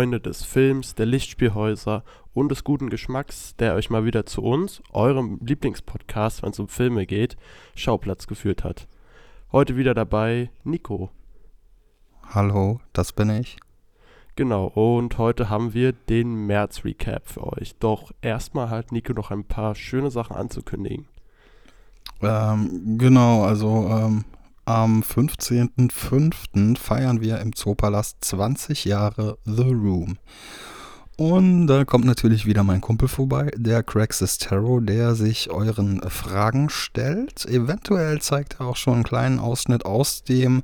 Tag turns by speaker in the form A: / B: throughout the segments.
A: Freunde des Films, der Lichtspielhäuser und des guten Geschmacks, der euch mal wieder zu uns, eurem Lieblingspodcast, wenn es um Filme geht, Schauplatz geführt hat. Heute wieder dabei Nico.
B: Hallo, das bin ich.
A: Genau, und heute haben wir den März-Recap für euch. Doch erstmal hat Nico noch ein paar schöne Sachen anzukündigen.
B: Ähm, genau, also ähm, am 15.05. feiern wir im Zoopalast 20 Jahre The Room. Und da kommt natürlich wieder mein Kumpel vorbei, der Craig Sestero, der sich euren Fragen stellt. Eventuell zeigt er auch schon einen kleinen Ausschnitt aus dem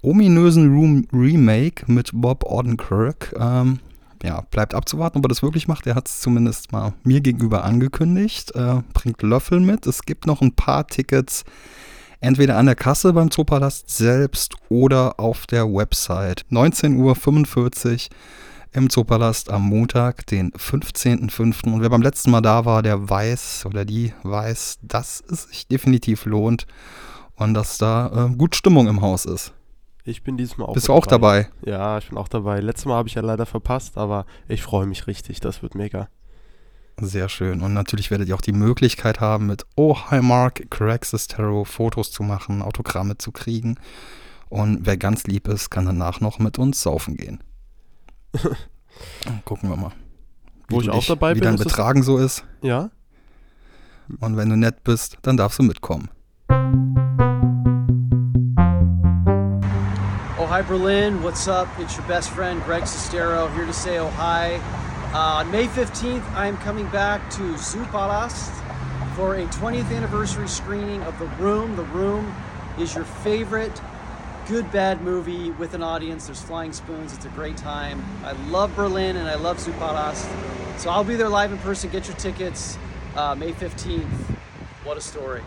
B: ominösen Room Remake mit Bob Odenkirk. Ähm, ja, bleibt abzuwarten, ob er das wirklich macht. Er hat es zumindest mal mir gegenüber angekündigt. Äh, bringt Löffel mit. Es gibt noch ein paar Tickets, entweder an der Kasse beim Zoopalast selbst oder auf der Website. 19.45 Uhr im Zoopalast am Montag, den 15.05. Und wer beim letzten Mal da war, der weiß oder die weiß, dass es sich definitiv lohnt und dass da äh, gut Stimmung im Haus ist.
A: Ich bin diesmal auch
B: Bist du auch dabei?
A: Ja, ich bin auch dabei. Letztes Mal habe ich ja leider verpasst, aber ich freue mich richtig. Das wird mega.
B: Sehr schön. Und natürlich werdet ihr auch die Möglichkeit haben, mit Oh Hi Mark, Craxis Tarot Fotos zu machen, Autogramme zu kriegen. Und wer ganz lieb ist, kann danach noch mit uns saufen gehen. Gucken wir mal.
A: Wo ich auch
B: dich,
A: dabei
B: wie
A: bin.
B: dein
A: ist es-
B: Betragen so ist.
A: Ja?
B: Und wenn du nett bist, dann darfst du mitkommen.
C: Oh, hi, Berlin. What's up? It's your best friend, Greg Sestero, here to say oh, hi. Uh, on May 15th, I am coming back to Zoopalast for a 20th anniversary screening of The Room. The Room is your favorite good, bad movie with an audience. There's flying spoons. It's a great time. I love Berlin and I love Zoopalast. So I'll be there live in person. Get your tickets uh, May 15th. What a story.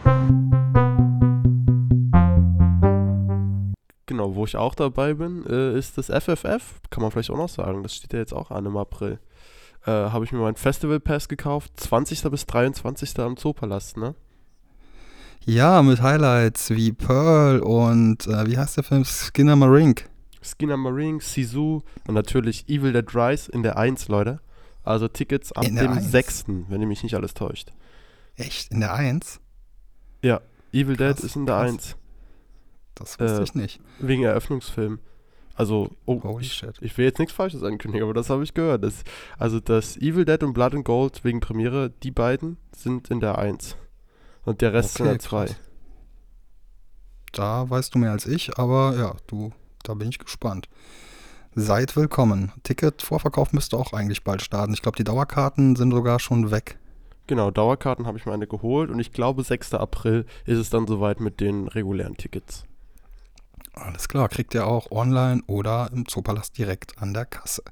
A: Genau, wo ich auch dabei bin, äh, ist das FFF. Kann man vielleicht auch noch sagen. Das steht ja jetzt auch an im April. Äh, Habe ich mir meinen Festival Pass gekauft. 20. bis 23. am Zoopalast, ne?
B: Ja, mit Highlights wie Pearl und äh, wie heißt der Film? Skinner Marink.
A: Skinner Marine, Sisu und natürlich Evil Dead Rise in der 1, Leute. Also Tickets ab dem
B: 1?
A: 6., wenn ihr mich nicht alles täuscht.
B: Echt? In der 1?
A: Ja, Evil Dead
B: Krass,
A: ist in der
B: krass.
A: 1.
B: Das wusste
A: Äh,
B: ich nicht.
A: Wegen Eröffnungsfilm. Also, oh,
B: Holy
A: ich,
B: shit.
A: ich will jetzt nichts Falsches ankündigen, aber das habe ich gehört. Das, also das Evil Dead und Blood and Gold wegen Premiere, die beiden sind in der 1. Und der Rest in
B: Okay,
A: der 2.
B: krass. Da weißt du mehr als ich, aber ja, du, da bin ich gespannt. Seid willkommen. Ticket-Vorverkauf müsste auch eigentlich bald starten. Ich glaube, die Dauerkarten sind sogar schon weg.
A: Genau, Dauerkarten habe ich mir eine geholt und ich glaube 6. April ist es dann soweit mit den regulären Tickets.
B: Alles klar, kriegt ihr auch online oder im Zoopalast direkt an der Kasse.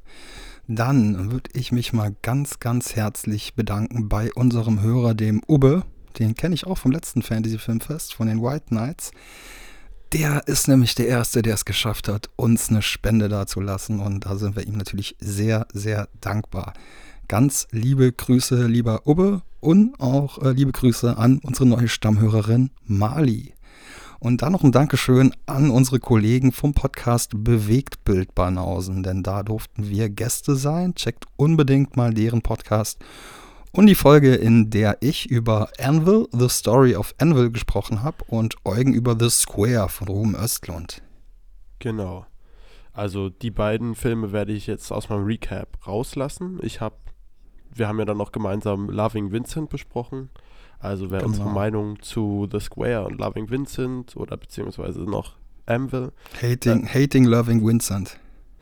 B: Dann würde ich mich mal ganz, ganz herzlich bedanken bei unserem Hörer, dem Ubbe. Den kenne ich auch vom letzten Fantasy Filmfest, von den White Knights. Der ist nämlich der Erste, der es geschafft hat, uns eine Spende dazulassen. Und da sind wir ihm natürlich sehr, sehr dankbar. Ganz liebe Grüße, lieber Ubbe. Und auch äh, liebe Grüße an unsere neue Stammhörerin Mali. Und dann noch ein Dankeschön an unsere Kollegen vom Podcast Bewegtbild Banausen, denn da durften wir Gäste sein. Checkt unbedingt mal deren Podcast. Und die Folge, in der ich über Anvil, The Story of Anvil gesprochen habe und Eugen über The Square von Ruben Östlund.
A: Genau. Also die beiden Filme werde ich jetzt aus meinem Recap rauslassen. Ich habe, wir haben ja dann noch gemeinsam Loving Vincent besprochen. Also wer
B: Genau.
A: unsere Meinung zu The Square und Loving Vincent oder beziehungsweise noch Anvil,
B: Hating, Hating Loving Vincent.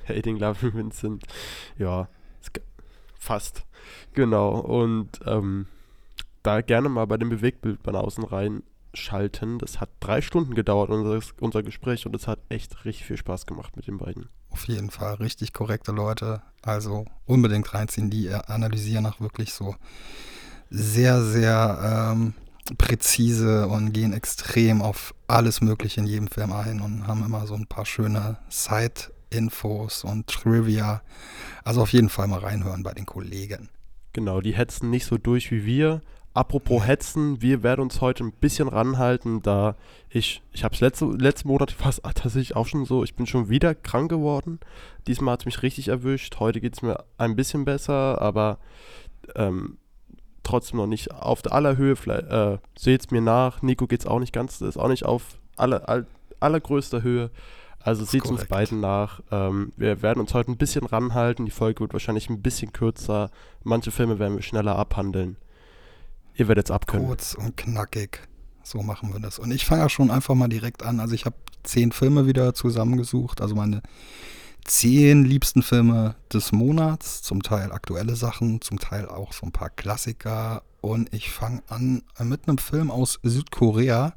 A: Hating Loving Vincent, ja, fast. Genau. Und ähm, da gerne mal bei dem Bewegtbild von außen reinschalten. Das hat drei Stunden gedauert, unser, unser Gespräch, und es hat echt richtig viel Spaß gemacht mit den beiden.
B: Auf jeden Fall richtig korrekte Leute. Also unbedingt reinziehen. Die analysieren auch wirklich so sehr, sehr ähm, präzise und gehen extrem auf alles Mögliche in jedem Film ein und haben immer so ein paar schöne Side-Infos und Trivia. Also auf jeden Fall mal reinhören bei den Kollegen.
A: Genau, die hetzen nicht so durch wie wir, apropos Hetzen, wir werden uns heute ein bisschen ranhalten, da ich, ich habe es letzte, letzten Monat fast tatsächlich auch schon so, ich bin schon wieder krank geworden. Diesmal hat es mich richtig erwischt. Heute geht es mir ein bisschen besser, aber ähm, trotzdem noch nicht auf der Allerhöhe. Äh, Seht es mir nach. Nico geht es auch nicht ganz, ist auch nicht auf aller, all, allergrößter Höhe. Also seht uns beiden nach. Ähm, wir werden uns heute ein bisschen ranhalten. Die Folge wird wahrscheinlich ein bisschen kürzer. Manche Filme werden wir schneller abhandeln. Ihr werdet es abkönnen.
B: Kurz und knackig. So machen wir das. Und ich fange ja schon einfach mal direkt an. Also ich habe zehn Filme wieder zusammengesucht. Also meine zehn liebsten Filme des Monats. Zum Teil aktuelle Sachen, zum Teil auch so ein paar Klassiker. Und ich fange an mit einem Film aus Südkorea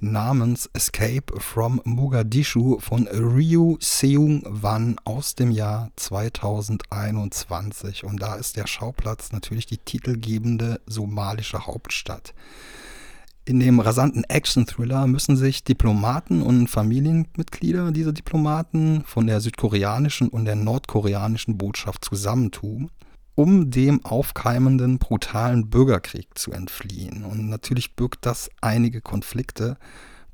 B: namens Escape from Mogadischu von Ryu Seung-wan aus dem Jahr 2021. Und da ist der Schauplatz natürlich die titelgebende somalische Hauptstadt. In dem rasanten Action-Thriller müssen sich Diplomaten und Familienmitglieder dieser Diplomaten von der südkoreanischen und der nordkoreanischen Botschaft zusammentun um dem aufkeimenden brutalen Bürgerkrieg zu entfliehen. Und natürlich birgt das einige Konflikte,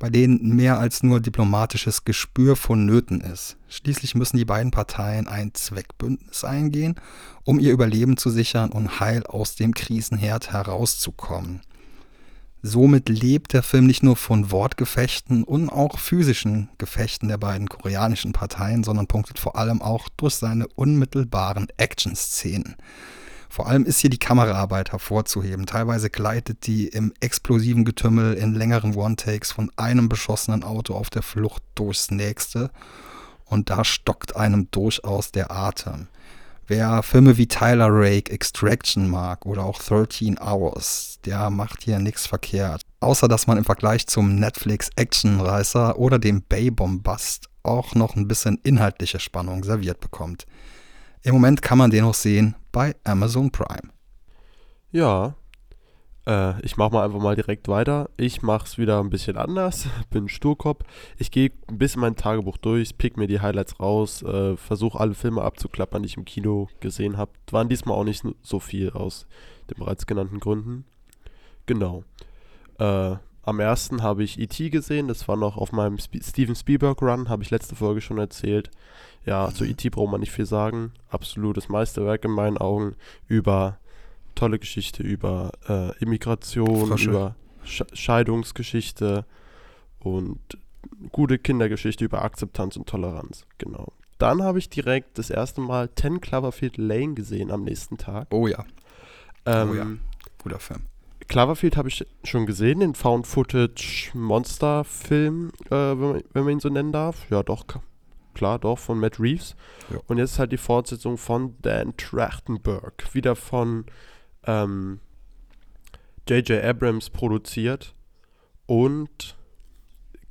B: bei denen mehr als nur diplomatisches Gespür vonnöten ist. Schließlich müssen die beiden Parteien ein Zweckbündnis eingehen, um ihr Überleben zu sichern und heil aus dem Krisenherd herauszukommen. Somit lebt der Film nicht nur von Wortgefechten und auch physischen Gefechten der beiden koreanischen Parteien, sondern punktet vor allem auch durch seine unmittelbaren Action-Szenen. Vor allem ist hier die Kameraarbeit hervorzuheben. Teilweise gleitet die im explosiven Getümmel in längeren One-Takes von einem beschossenen Auto auf der Flucht durchs nächste. Und da stockt einem durchaus der Atem. Wer Filme wie Tyler Rake, Extraction mag oder auch 13 Hours, der macht hier nichts verkehrt. Außer dass man im Vergleich zum Netflix Actionreißer oder dem Bay-Bombast auch noch ein bisschen inhaltliche Spannung serviert bekommt. Im Moment kann man den auch sehen bei Amazon Prime.
A: Ja, äh, ich mache mal einfach mal direkt weiter. Ich mache es wieder ein bisschen anders. Bin Sturkopf. Ich gehe ein bisschen mein Tagebuch durch, pick mir die Highlights raus, äh, versuche alle Filme abzuklappern, die ich im Kino gesehen habe. Waren diesmal auch nicht so viel aus den bereits genannten Gründen. Genau. Äh, am ersten habe ich E.T. gesehen, das war noch auf meinem Sp Steven Spielberg Run, habe ich letzte Folge schon erzählt. Ja, zu E.T. braucht man nicht viel sagen. Absolutes Meisterwerk in meinen Augen über tolle Geschichte über äh, Immigration, Frösche. über Sch Scheidungsgeschichte und gute Kindergeschichte über Akzeptanz und Toleranz. Genau. Dann habe ich direkt das erste Mal 10 Cloverfield Lane gesehen am nächsten Tag.
B: Oh ja.
A: Ähm, oh ja.
B: Guter Film.
A: Cloverfield habe ich schon gesehen, den Found-Footage-Monster-Film, äh, wenn, man, wenn, man, ihn so nennen darf. Ja, doch, klar, doch, von Matt Reeves. Ja. Und jetzt halt die Fortsetzung von Dan Trachtenberg. Wieder von ähm, J.J. Abrams produziert und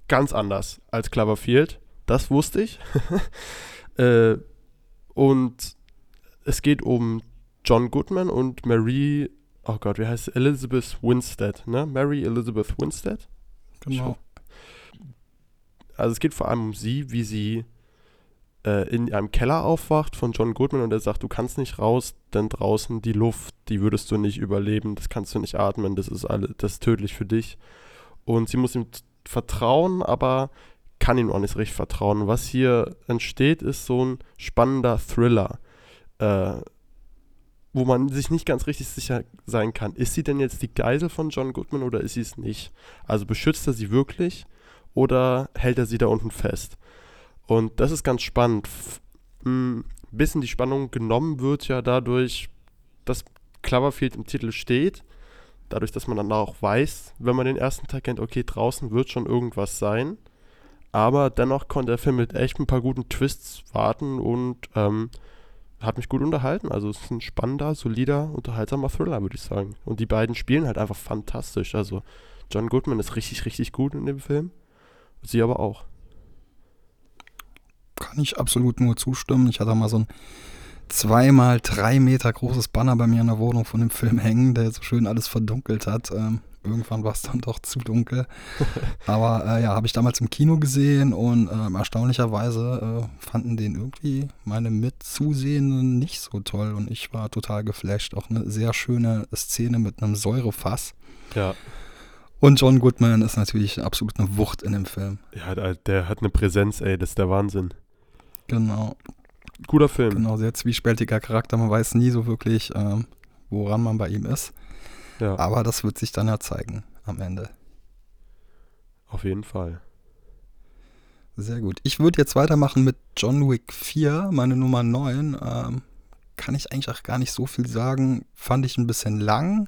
A: ganz anders als Cloverfield. Das wusste ich. äh, und es geht um John Goodman und Mary, oh Gott, wie heißt sie? Elizabeth Winstead, ne? Mary Elizabeth Winstead?
B: Genau.
A: Also es geht vor allem um sie, wie sie äh, in einem Keller aufwacht von John Goodman und er sagt, du kannst nicht raus, denn draußen die Luft, die würdest du nicht überleben, das kannst du nicht atmen, das ist alle, das ist tödlich für dich. Und sie muss ihm vertrauen, aber kann ihm auch nicht richtig vertrauen. Was hier entsteht, ist so ein spannender Thriller, äh, wo man sich nicht ganz richtig sicher sein kann. Ist sie denn jetzt die Geisel von John Goodman oder ist sie es nicht? Also beschützt er sie wirklich oder hält er sie da unten fest? Und das ist ganz spannend. Ein bisschen die Spannung genommen wird ja dadurch, dass Cloverfield im Titel steht. Dadurch, dass man dann auch weiß, wenn man den ersten Teil kennt, okay, draußen wird schon irgendwas sein. Aber dennoch konnte der Film mit echt ein paar guten Twists warten und ähm, hat mich gut unterhalten. Also es ist ein spannender, solider, unterhaltsamer Thriller, würde ich sagen. Und die beiden spielen halt einfach fantastisch. Also John Goodman ist richtig, richtig gut in dem Film. Sie aber auch
B: kann ich absolut nur zustimmen. Ich hatte mal so ein zweimal drei Meter großes Banner bei mir in der Wohnung von dem Film hängen, der so schön alles verdunkelt hat. Ähm, irgendwann war es dann doch zu dunkel. Aber äh, ja, habe ich damals im Kino gesehen und äh, erstaunlicherweise äh, fanden den irgendwie meine Mitzusehenden nicht so toll und ich war total geflasht. Auch eine sehr schöne Szene mit einem Säurefass.
A: Ja.
B: Und John Goodman ist natürlich absolut eine Wucht in dem Film.
A: Ja, der, der hat eine Präsenz, ey, das ist der Wahnsinn.
B: Genau.
A: Guter Film.
B: Genau, sehr zwiespältiger Charakter. Man weiß nie so wirklich, ähm, woran man bei ihm ist.
A: Ja,
B: Aber das wird sich dann ja zeigen am Ende.
A: auf jeden Fall.
B: Sehr gut. Ich würde jetzt weitermachen mit John Wick 4, meine Nummer 9. Ähm, kann ich eigentlich auch gar nicht so viel sagen. Fand ich ein bisschen lang.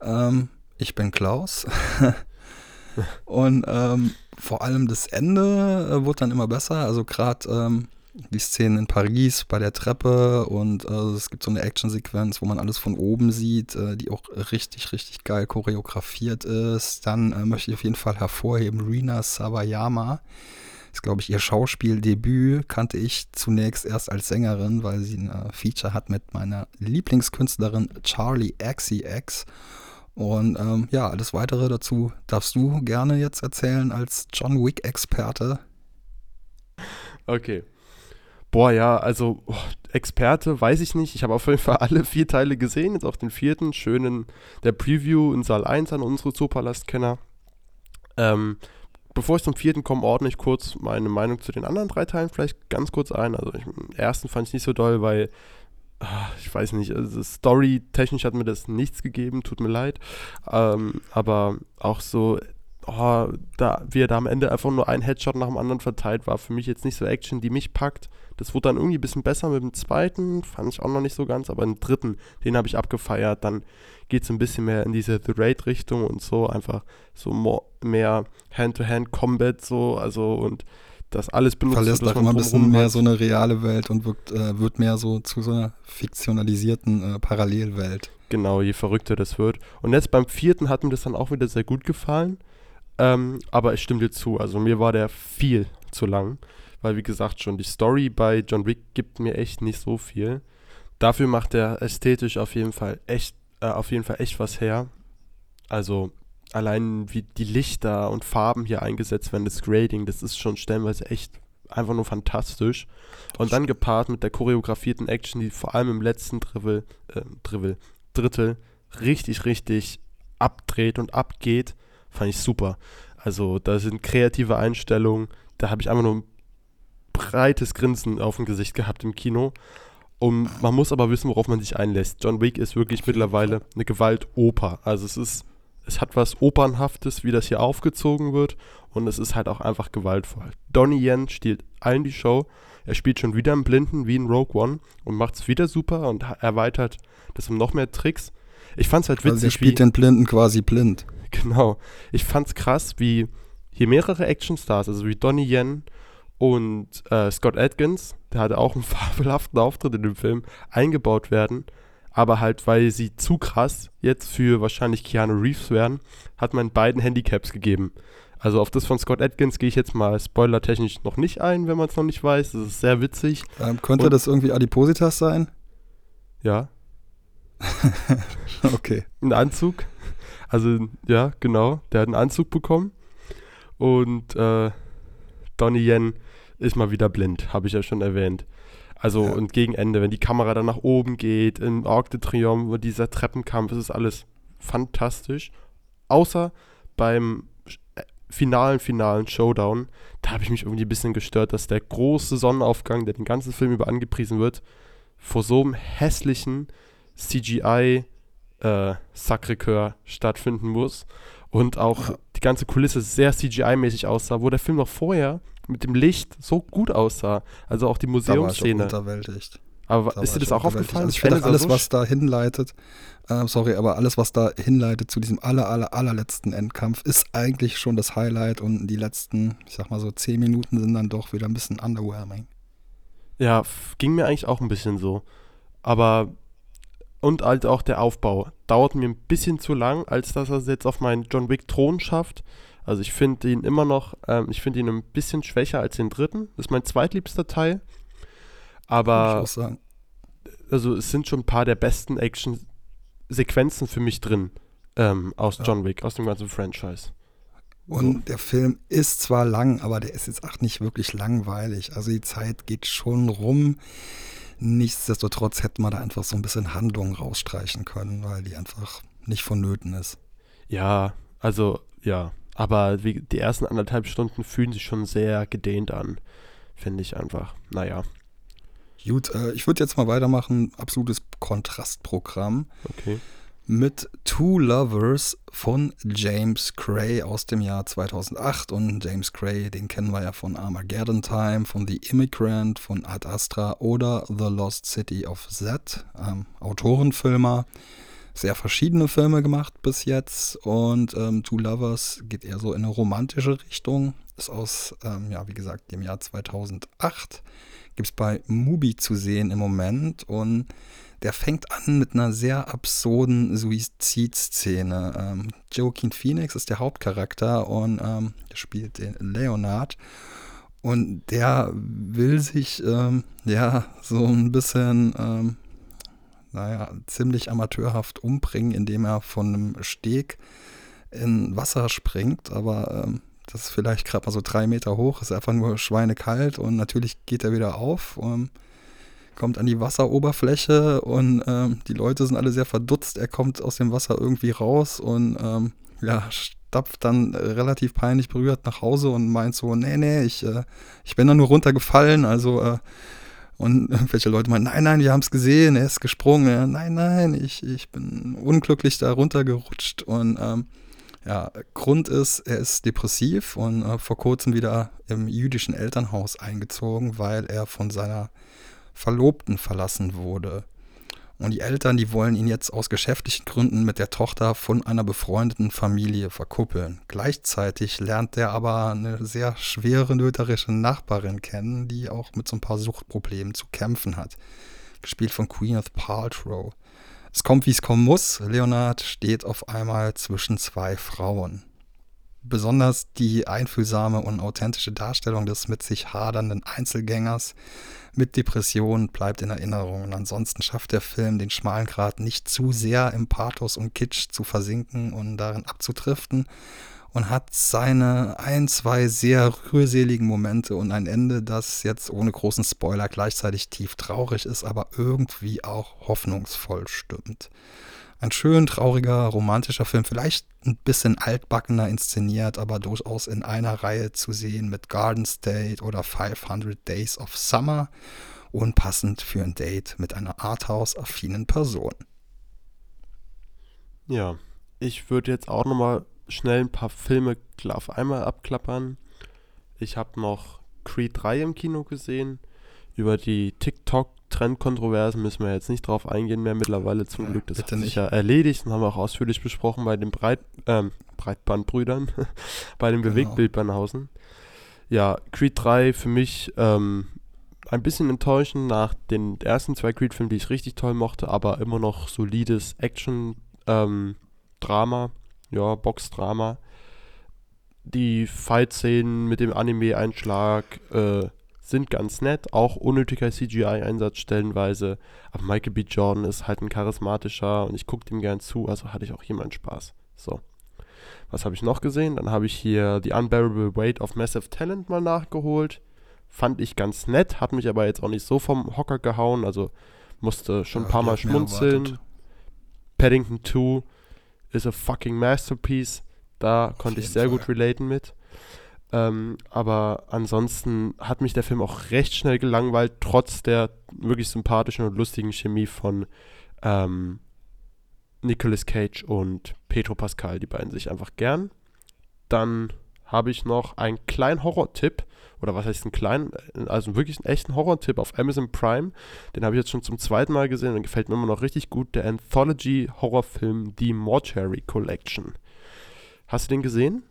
B: Ähm, ich bin Klaus. Und ähm, vor allem das Ende äh, wurde dann immer besser. Also gerade ähm, die Szenen in Paris bei der Treppe und äh, es gibt so eine Actionsequenz, wo man alles von oben sieht, äh, die auch richtig, richtig geil choreografiert ist. Dann äh, möchte ich auf jeden Fall hervorheben Rina Sawayama. Ist, glaube ich, ihr Schauspieldebüt. Kannte ich zunächst erst als Sängerin, weil sie ein äh, Feature hat mit meiner Lieblingskünstlerin Charlie XCX. Und ähm, ja, alles weitere dazu darfst du gerne jetzt erzählen als John Wick-Experte.
A: Okay. Boah, ja, also oh, Experte, weiß ich nicht. Ich habe auf jeden Fall alle vier Teile gesehen, jetzt auch den vierten, schönen der Preview in Saal 1 an unsere Zoopalast-Kenner. Ähm, bevor ich zum vierten komme, ordne ich kurz meine Meinung zu den anderen drei Teilen vielleicht ganz kurz ein. Also ich, den ersten fand ich nicht so doll, weil ich weiß nicht, also story-technisch hat mir das nichts gegeben, tut mir leid. Ähm, aber auch so, oh, da, wie er da am Ende einfach nur ein Headshot nach dem anderen verteilt, war für mich jetzt nicht so Action, die mich packt. Das wurde dann irgendwie ein bisschen besser mit dem zweiten, fand ich auch noch nicht so ganz, aber im dritten, den habe ich abgefeiert. Dann geht es ein bisschen mehr in diese The Raid-Richtung und so, einfach so mehr Hand-to-Hand-Combat so, also und das alles benutzt
B: Verlässt
A: wird,
B: auch immer ein bisschen mehr
A: hat.
B: so eine reale Welt und wird, äh, wird mehr so zu so einer fiktionalisierten äh, Parallelwelt.
A: Genau, je verrückter das wird. Und jetzt beim vierten hat mir das dann auch wieder sehr gut gefallen. Ähm, aber ich stimme dir zu, also mir war der viel zu lang. Weil, wie gesagt, schon die Story bei John Wick gibt mir echt nicht so viel. Dafür macht er ästhetisch auf jeden Fall echt, äh, auf jeden Fall echt was her. Also allein wie die Lichter und Farben hier eingesetzt werden, das Grading, das ist schon stellenweise echt einfach nur fantastisch. Und dann gepaart mit der choreografierten Action, die vor allem im letzten Drittel, äh, Drittel, Drittel richtig, richtig abdreht und abgeht, fand ich super. Also da sind kreative Einstellungen, da habe ich einfach nur ein breites Grinsen auf dem Gesicht gehabt im Kino. Und man muss aber wissen, worauf man sich einlässt. John Wick ist wirklich mittlerweile eine Gewaltoper. Also es ist, es hat was Opernhaftes, wie das hier aufgezogen wird. Und es ist halt auch einfach gewaltvoll. Donnie Yen stiehlt allen die Show. Er spielt schon wieder im Blinden wie in Rogue One und macht es wieder super und erweitert das um noch mehr Tricks. Ich fand es halt
B: Also
A: witzig,
B: spielt
A: wie,
B: den Blinden quasi blind.
A: Genau. Ich fand's krass, wie hier mehrere Actionstars, also wie Donnie Yen und äh, Scott Adkins, der hatte auch einen fabelhaften Auftritt in dem Film, eingebaut werden. Aber halt, weil sie zu krass jetzt für wahrscheinlich Keanu Reeves wären, hat man beiden Handicaps gegeben. Also auf das von Scott Adkins gehe ich jetzt mal spoilertechnisch noch nicht ein, wenn man es noch nicht weiß. Das ist sehr witzig.
B: Ähm, könnte
A: Und-
B: das irgendwie Adipositas sein?
A: Ja,
B: Okay.
A: einen Anzug. Also, ja, genau. Der hat einen Anzug bekommen. Und äh, Donnie Yen ist mal wieder blind, habe ich ja schon erwähnt. Also,
B: Ja.
A: und gegen Ende, wenn die Kamera dann nach oben geht, im Arc de Triomphe, dieser Treppenkampf, es ist alles fantastisch. Außer beim äh, finalen, finalen Showdown, da habe ich mich irgendwie ein bisschen gestört, dass der große Sonnenaufgang, der den ganzen Film über angepriesen wird, vor so einem hässlichen CGI äh, Sacré-Cœur stattfinden muss und auch
B: Ja.
A: die ganze Kulisse sehr CGI-mäßig aussah, wo der Film noch vorher mit dem Licht so gut aussah. Also auch die
B: Da war ich
A: Museumsszene.
B: unterwältigt.
A: Aber
B: Da
A: ist dir das auch aufgefallen?
B: Also ich finde alles,
A: so
B: was da hinleitet, äh, sorry, aber alles, was da hinleitet zu diesem aller, aller, allerletzten Endkampf, ist eigentlich schon das Highlight und die letzten, ich sag mal so, zehn Minuten sind dann doch wieder ein bisschen underwhelming.
A: Ja, ging mir eigentlich auch ein bisschen so. Aber und halt auch der Aufbau dauert mir ein bisschen zu lang, als dass er es jetzt auf meinen John Wick Thron schafft. Also ich finde ihn immer noch, ähm, ich finde ihn ein bisschen schwächer als den dritten. Das ist mein zweitliebster Teil. Aber also es sind schon ein paar der besten Action-Sequenzen für mich drin. ähm, aus John Wick, aus dem ganzen Franchise.
B: Und der Film ist zwar lang, aber der ist jetzt auch nicht wirklich langweilig. Also die Zeit geht schon rum. Nichtsdestotrotz hätte man da einfach so ein bisschen Handlung rausstreichen können, weil die einfach nicht vonnöten ist.
A: Ja, also ja, aber die ersten anderthalb Stunden fühlen sich schon sehr gedehnt an, finde ich einfach. Naja.
B: Gut, äh, ich würde jetzt mal weitermachen. Absolutes Kontrastprogramm.
A: Okay.
B: Mit Two Lovers von James Cray aus dem Jahr 2008. Und James Cray, den kennen wir ja von Armageddon Time, von The Immigrant, von Ad Astra oder The Lost City of Z. Ähm, Autorenfilmer sehr verschiedene Filme gemacht bis jetzt und ähm, Two Lovers geht eher so in eine romantische Richtung. Ist aus, ähm, ja, wie gesagt, dem Jahr 2008. Gibt es bei Mubi zu sehen im Moment und der fängt an mit einer sehr absurden Suizidszene. Ähm, Joaquin Phoenix ist der Hauptcharakter und ähm, der spielt den Leonard. Und der will sich ähm, ja so ein bisschen ähm, naja, ziemlich amateurhaft umbringen, indem er von einem Steg in Wasser springt, aber ähm, das ist vielleicht gerade mal so drei Meter hoch, ist einfach nur schweinekalt und natürlich geht er wieder auf, und kommt an die Wasseroberfläche und ähm, die Leute sind alle sehr verdutzt. Er kommt aus dem Wasser irgendwie raus und ähm, ja, stapft dann relativ peinlich berührt nach Hause und meint so, nee, nee, ich, äh, ich bin da nur runtergefallen, also äh, und irgendwelche Leute meinen, nein, nein, wir haben es gesehen, er ist gesprungen. Ja, nein, nein, ich, ich bin unglücklich da runtergerutscht. Und ähm, ja, Grund ist, er ist depressiv und äh, vor kurzem wieder im jüdischen Elternhaus eingezogen, weil er von seiner Verlobten verlassen wurde. Und die Eltern, die wollen ihn jetzt aus geschäftlichen Gründen mit der Tochter von einer befreundeten Familie verkuppeln. Gleichzeitig lernt er aber eine sehr schwere nöterische Nachbarin kennen, die auch mit so ein paar Suchtproblemen zu kämpfen hat. Gespielt von Queeneth Paltrow. Es kommt, wie es kommen muss. Leonard steht auf einmal zwischen zwei Frauen. Besonders die einfühlsame und authentische Darstellung des mit sich hadernden Einzelgängers mit Depressionen bleibt in Erinnerung. Und ansonsten schafft der Film den schmalen Grad nicht zu sehr im Pathos und Kitsch zu versinken und darin abzudriften und hat seine ein, zwei sehr rührseligen Momente und ein Ende, das jetzt ohne großen Spoiler gleichzeitig tief traurig ist, aber irgendwie auch hoffnungsvoll stimmt. Ein schön trauriger, romantischer Film, vielleicht ein bisschen altbackener inszeniert, aber durchaus in einer Reihe zu sehen mit Garden State oder 500 Days of Summer und passend für ein Date mit einer Arthouse-affinen Person.
A: Ja, ich würde jetzt auch nochmal schnell ein paar Filme auf einmal abklappern. Ich habe noch Creed 3 im Kino gesehen. Über die TikTok Trendkontroversen müssen wir jetzt nicht drauf eingehen mehr mittlerweile zum ja, Glück. Das hat sich ja erledigt und haben wir auch ausführlich besprochen bei den Breit, ähm, Breitbandbrüdern, bei den genau. Bewegtbildbanhausen. Ja, Creed 3 für mich ähm, ein bisschen enttäuschend nach den ersten zwei Creed-Filmen, die ich richtig toll mochte, aber immer noch solides Action-Drama, ähm, ja, Box-Drama. Die Fight-Szenen mit dem Anime-Einschlag, äh, sind ganz nett, auch unnötiger CGI-Einsatz stellenweise. Aber Michael B. Jordan ist halt ein charismatischer und ich gucke dem gern zu, also hatte ich auch hier meinen Spaß. So. Was habe ich noch gesehen? Dann habe ich hier The Unbearable Weight of Massive Talent mal nachgeholt. Fand ich ganz nett, hat mich aber jetzt auch nicht so vom Hocker gehauen, also musste schon ja, ein paar Mal schmunzeln. Paddington 2 ist a fucking masterpiece. Da Auf konnte ich sehr Fall. gut relaten mit. Ähm, aber ansonsten hat mich der Film auch recht schnell gelangweilt, trotz der wirklich sympathischen und lustigen Chemie von ähm, Nicolas Cage und Pedro Pascal. Die beiden sich einfach gern. Dann habe ich noch einen kleinen Horror-Tipp, oder was heißt ein kleinen, also wirklich einen echten Horror-Tipp auf Amazon Prime. Den habe ich jetzt schon zum zweiten Mal gesehen und gefällt mir immer noch richtig gut. Der Anthology-Horrorfilm The Mortuary Collection. Hast du den gesehen?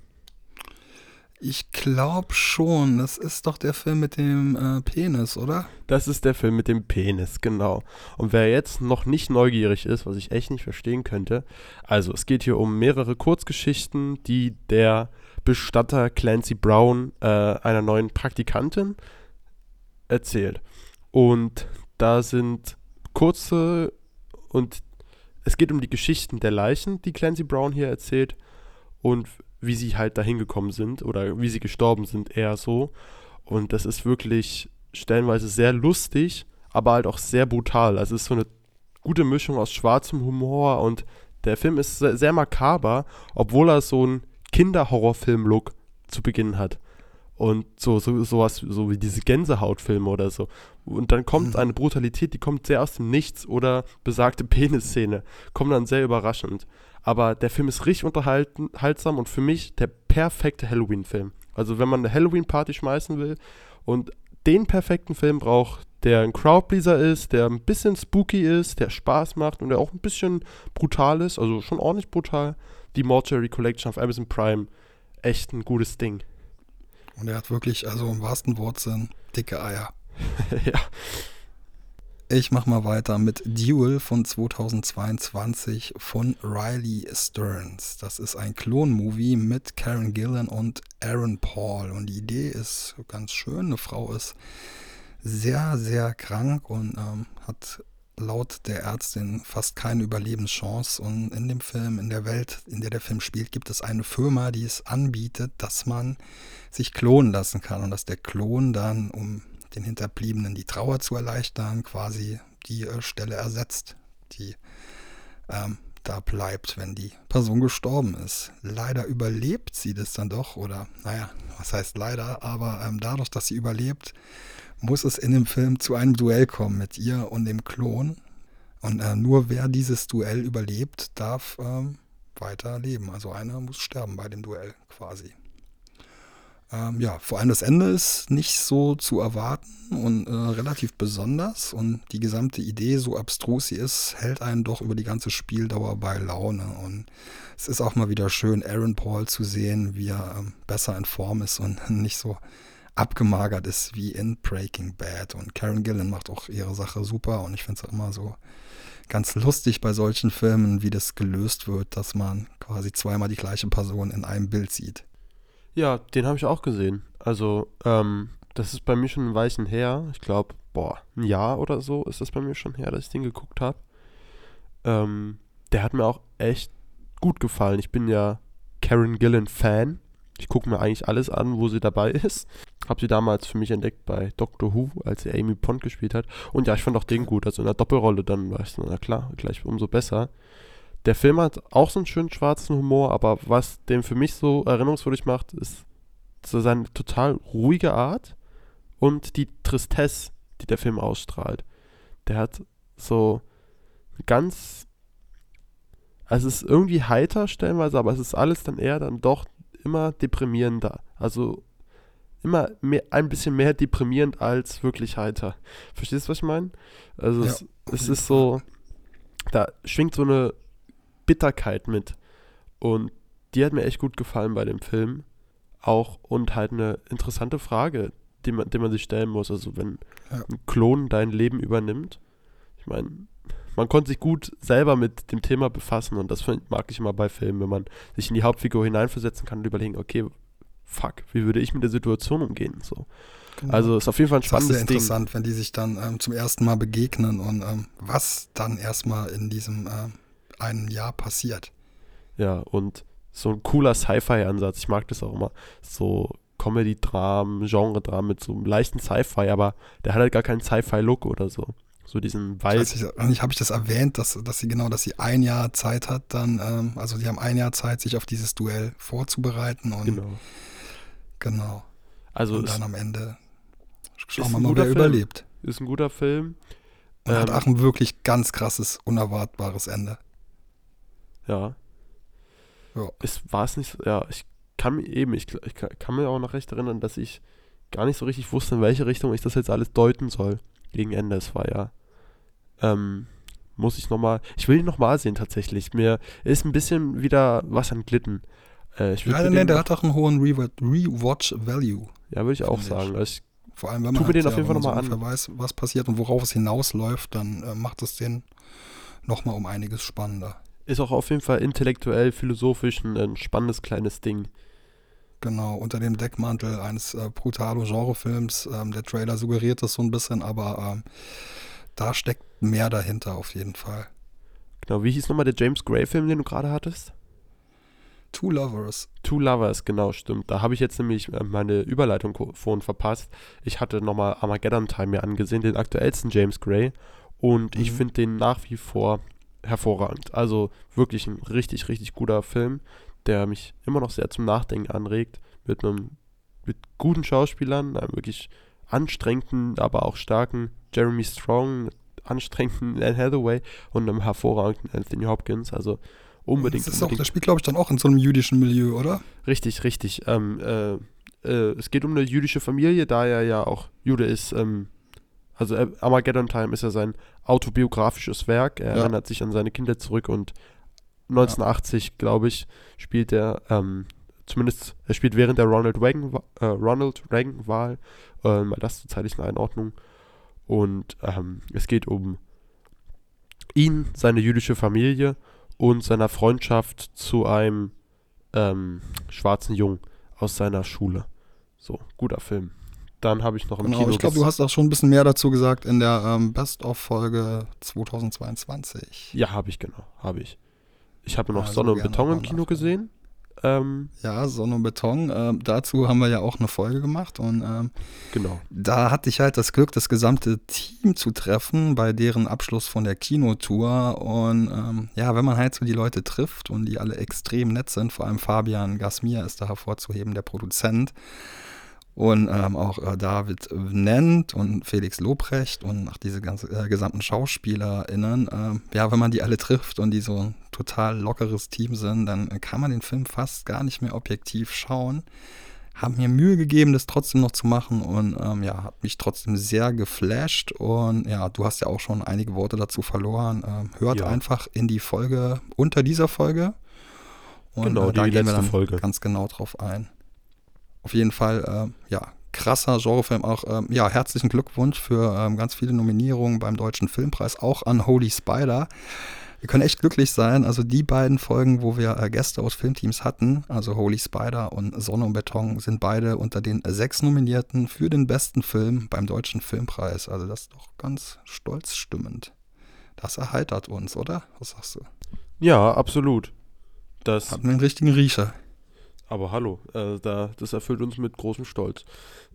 B: Ich glaube schon. Das ist doch der Film mit dem äh, Penis, oder?
A: Das ist der Film mit dem Penis, genau. Und wer jetzt noch nicht neugierig ist, was ich echt nicht verstehen könnte, also es geht hier um mehrere Kurzgeschichten, die der Bestatter Clancy Brown äh, einer neuen Praktikantin erzählt. Und da sind kurze und es geht um die Geschichten der Leichen, die Clancy Brown hier erzählt und wie sie halt dahin gekommen sind oder wie sie gestorben sind, eher so. Und das ist wirklich stellenweise sehr lustig, aber halt auch sehr brutal. Also es ist so eine gute Mischung aus schwarzem Humor und der Film ist sehr, sehr makaber, obwohl er so einen Kinderhorrorfilm-Look zu Beginn hat. Und so, so sowas, so wie diese Gänsehautfilme oder so. Und dann kommt
B: Mhm.
A: eine Brutalität, die kommt sehr aus dem Nichts oder besagte Penisszene. Kommt dann sehr überraschend. Aber der Film ist richtig unterhaltsam und für mich der perfekte Halloween-Film. Also wenn man eine Halloween-Party schmeißen will und den perfekten Film braucht, der ein Crowdpleaser ist, der ein bisschen spooky ist, der Spaß macht und der auch ein bisschen brutal ist, also schon ordentlich brutal, die Mortuary Collection auf Amazon Prime. Echt ein gutes Ding.
B: Und er hat wirklich, also im wahrsten Wortsinn, dicke Eier.
A: ja.
B: Ich mach mal weiter mit Duel von 2022 von Riley Stearns. Das ist ein Klon-Movie mit Karen Gillan und Aaron Paul. Und die Idee ist ganz schön. Eine Frau ist sehr, sehr krank und ähm, hat laut der Ärztin fast keine Überlebenschance. Und in dem Film, in der Welt, in der der Film spielt, gibt es eine Firma, die es anbietet, dass man sich klonen lassen kann und dass der Klon dann, um den Hinterbliebenen die Trauer zu erleichtern, quasi die äh, Stelle ersetzt, die ähm, da bleibt, wenn die Person gestorben ist. Leider überlebt sie das dann doch, oder naja, was heißt leider, aber ähm, dadurch, dass sie überlebt, muss es in dem Film zu einem Duell kommen mit ihr und dem Klon. Und äh, nur wer dieses Duell überlebt, darf ähm, weiter leben. Also einer muss sterben bei dem Duell quasi. Ähm, ja, vor allem das Ende ist nicht so zu erwarten und äh, relativ besonders. Und die gesamte Idee, so abstrus sie ist, hält einen doch über die ganze Spieldauer bei Laune. Und es ist auch mal wieder schön, Aaron Paul zu sehen, wie er ähm, besser in Form ist und nicht so abgemagert ist wie in Breaking Bad. Und Karen Gillan macht auch ihre Sache super. Und ich finde es auch immer so ganz lustig bei solchen Filmen, wie das gelöst wird, dass man quasi zweimal die gleiche Person in einem Bild sieht.
A: Ja, den habe ich auch gesehen. Also, ähm, das ist bei mir schon ein Weichen her. Ich glaube, boah, ein Jahr oder so ist das bei mir schon her, dass ich den geguckt habe. Ähm, der hat mir auch echt gut gefallen. Ich bin ja Karen Gillan Fan. Ich gucke mir eigentlich alles an, wo sie dabei ist. Habe sie damals für mich entdeckt bei Doctor Who, als sie Amy Pond gespielt hat. Und ja, ich fand auch den gut. Also in der Doppelrolle dann war ich na klar, gleich umso besser. Der Film hat auch so einen schönen schwarzen Humor, aber was den für mich so erinnerungswürdig macht, ist so seine total ruhige Art und die Tristesse, die der Film ausstrahlt. Der hat so ganz. Also es ist irgendwie heiter stellenweise, aber es ist alles dann eher dann doch immer deprimierender. Also immer mehr, ein bisschen mehr deprimierend als wirklich heiter. Verstehst du, was ich meine? Also
B: Ja,
A: es, es ist so, da schwingt so eine Bitterkeit mit. Und die hat mir echt gut gefallen bei dem Film. Auch und halt eine interessante Frage, die man, die man sich stellen muss. Also wenn
B: Ja.
A: ein Klon dein Leben übernimmt. Ich meine, man konnte sich gut selber mit dem Thema befassen und das mag ich immer bei Filmen, wenn man sich in die Hauptfigur hineinversetzen kann und überlegen, okay, fuck, wie würde ich mit der Situation umgehen? So.
B: Genau.
A: Also ist auf jeden Fall ein
B: Das ist sehr
A: spannendes Ding.
B: interessant, wenn die sich dann ähm, zum ersten Mal begegnen und ähm, was dann erstmal in diesem ähm, einen Jahr passiert.
A: Ja, und so ein cooler Sci-Fi-Ansatz. Ich mag das auch immer. So Comedy-Dramen, Genre-Dramen mit so einem leichten Sci-Fi, aber der hat halt gar keinen Sci-Fi-Look oder so. So diesen
B: Ich
A: Wald.
B: weiß nicht, eigentlich habe ich das erwähnt, dass, dass sie genau, dass sie ein Jahr Zeit hat, dann, ähm, also sie haben ein Jahr Zeit, sich auf dieses Duell vorzubereiten und genau.
A: Genau. Also
B: und dann am Ende schauen wir mal, wer
A: Film.
B: überlebt.
A: ist ein guter Film.
B: Und hat
A: Ähm,
B: auch ein wirklich ganz krasses, unerwartbares Ende.
A: Ja.
B: Ja.
A: Es war es nicht, so- ja, ich kann mir eben, ich, ich kann, kann mir auch noch recht erinnern, dass ich gar nicht so richtig wusste, in welche Richtung ich das jetzt alles deuten soll. Gegen Ende, es war ja, ähm, muss ich nochmal, ich will ihn nochmal sehen tatsächlich. Mir ist ein bisschen wieder was entglitten. Äh, ich
B: Ja, nee, der hat auch einen hohen Rewa- Rewatch-Value.
A: ja, würde ich auch
B: finde ich.
A: sagen. Also ich,
B: Vor allem, wenn man,
A: mir den
B: halt,
A: auf jeden Fall
B: wenn man
A: noch mal
B: so ungefähr weiß, was passiert und worauf es hinausläuft, dann äh, macht es den nochmal um einiges spannender.
A: ist auch auf jeden Fall intellektuell, philosophisch ein, ein spannendes kleines Ding.
B: Genau, unter dem Deckmantel eines äh, Brutalo-Genrefilms. Ähm, der Trailer suggeriert das so ein bisschen, aber ähm, da steckt mehr dahinter auf jeden Fall.
A: Genau, wie hieß nochmal der James Gray-Film, den du gerade hattest?
B: Two Lovers.
A: Two Lovers, genau, stimmt. Da habe ich jetzt nämlich äh, meine Überleitung vorhin verpasst. Ich hatte nochmal Armageddon Time mir angesehen, den aktuellsten James Gray. Und mhm. ich finde den nach wie vor hervorragend. Also wirklich ein richtig, richtig guter Film, der mich immer noch sehr zum Nachdenken anregt. Mit einem mit guten Schauspielern, einem wirklich anstrengenden, aber auch starken Jeremy Strong, anstrengenden Anne Hathaway und einem hervorragenden Anthony Hopkins. Also unbedingt.
B: Das, ist
A: unbedingt.
B: Auch, das spielt, glaube ich, dann auch in so einem jüdischen Milieu, oder?
A: Richtig, richtig. Ähm, äh, äh, es geht um eine jüdische Familie, da er ja auch Jude ist. Ähm, also äh, Armageddon Time ist ja sein autobiografisches Werk. Er ja. erinnert sich an seine Kindheit zurück und 1980, ja. glaube ich, spielt er, ähm, zumindest, er spielt während der Ronald Reagan, äh, Ronald Reagan-Wahl, äh, mal das zur zeitlichen Einordnung. Und ähm, es geht um ihn, seine jüdische Familie und seiner Freundschaft zu einem ähm, schwarzen Jungen aus seiner Schule. So, guter Film. Dann habe ich noch im
B: genau,
A: Kino.
B: Ich glaube, du hast auch schon ein bisschen mehr dazu gesagt in der ähm, Best-of-Folge 2022.
A: Ja, habe ich, genau. Habe ich. Ich habe noch also Sonne und Beton im Kino gesehen.
B: Ähm, ja, Sonne und Beton. Ähm, dazu haben wir ja auch eine Folge gemacht und ähm,
A: genau.
B: da hatte ich halt das Glück, das gesamte Team zu treffen bei deren Abschluss von der Kinotour. Und ähm, ja, wenn man halt so die Leute trifft und die alle extrem nett sind, vor allem Fabian Gasmier ist da hervorzuheben, der Produzent und ähm, auch äh, David Nennt und Felix Lobrecht und auch diese ganze, äh, gesamten SchauspielerInnen. Äh, ja, wenn man die alle trifft und die so ein total lockeres Team sind, dann kann man den Film fast gar nicht mehr objektiv schauen. Haben mir Mühe gegeben, das trotzdem noch zu machen und ähm, ja, hat mich trotzdem sehr geflasht. Und ja, du hast ja auch schon einige Worte dazu verloren. Ähm, hört ja. einfach in die Folge unter dieser Folge. Und
A: genau,
B: äh, da
A: die
B: gehen wir
A: letzte
B: dann
A: Folge.
B: ganz genau drauf ein auf jeden Fall, äh, ja, krasser Genrefilm. Auch, ähm, ja, herzlichen Glückwunsch für ähm, ganz viele Nominierungen beim Deutschen Filmpreis, auch an Holy Spider. Wir können echt glücklich sein. Also die beiden Folgen, wo wir äh, Gäste aus Filmteams hatten, also Holy Spider und Sonne und Beton, sind beide unter den sechs Nominierten für den besten Film beim Deutschen Filmpreis. Also das ist doch ganz stolzstimmend. Das erheitert uns, oder? Was sagst du?
A: Ja, absolut. Das
B: Hat einen richtigen Riecher.
A: Aber hallo, äh, da, das erfüllt uns mit großem Stolz.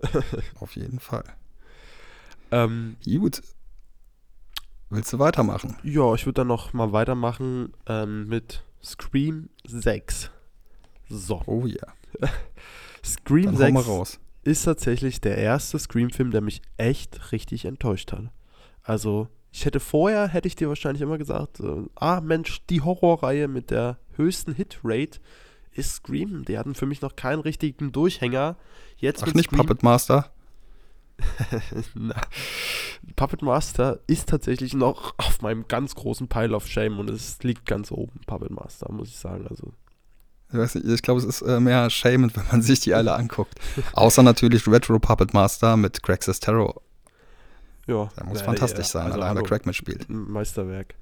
B: Auf jeden Fall.
A: Ähm,
B: Gut. Willst du weitermachen?
A: Ja, ich würde dann noch mal weitermachen ähm, mit Scream 6. So.
B: Oh ja.
A: Scream dann 6 ist tatsächlich der erste Scream-Film, der mich echt richtig enttäuscht hat. Also, ich hätte vorher, hätte ich dir wahrscheinlich immer gesagt, äh, ah Mensch, die Horrorreihe mit der höchsten Hitrate ist Scream. Die hatten für mich noch keinen richtigen Durchhänger. Jetzt
B: Ach, nicht Scream Puppet Master?
A: Puppet Master ist tatsächlich noch auf meinem ganz großen Pile of Shame und es liegt ganz oben, Puppet Master, muss ich sagen. Also.
B: Ich, weiß nicht, ich glaube, es ist äh, mehr shamend, wenn man sich die alle anguckt. Außer natürlich Retro Puppet Master mit Craig Sestero.
A: Ja.
B: Der muss ja, fantastisch ja, sein, also allein weil Craig mitspielt.
A: Meisterwerk.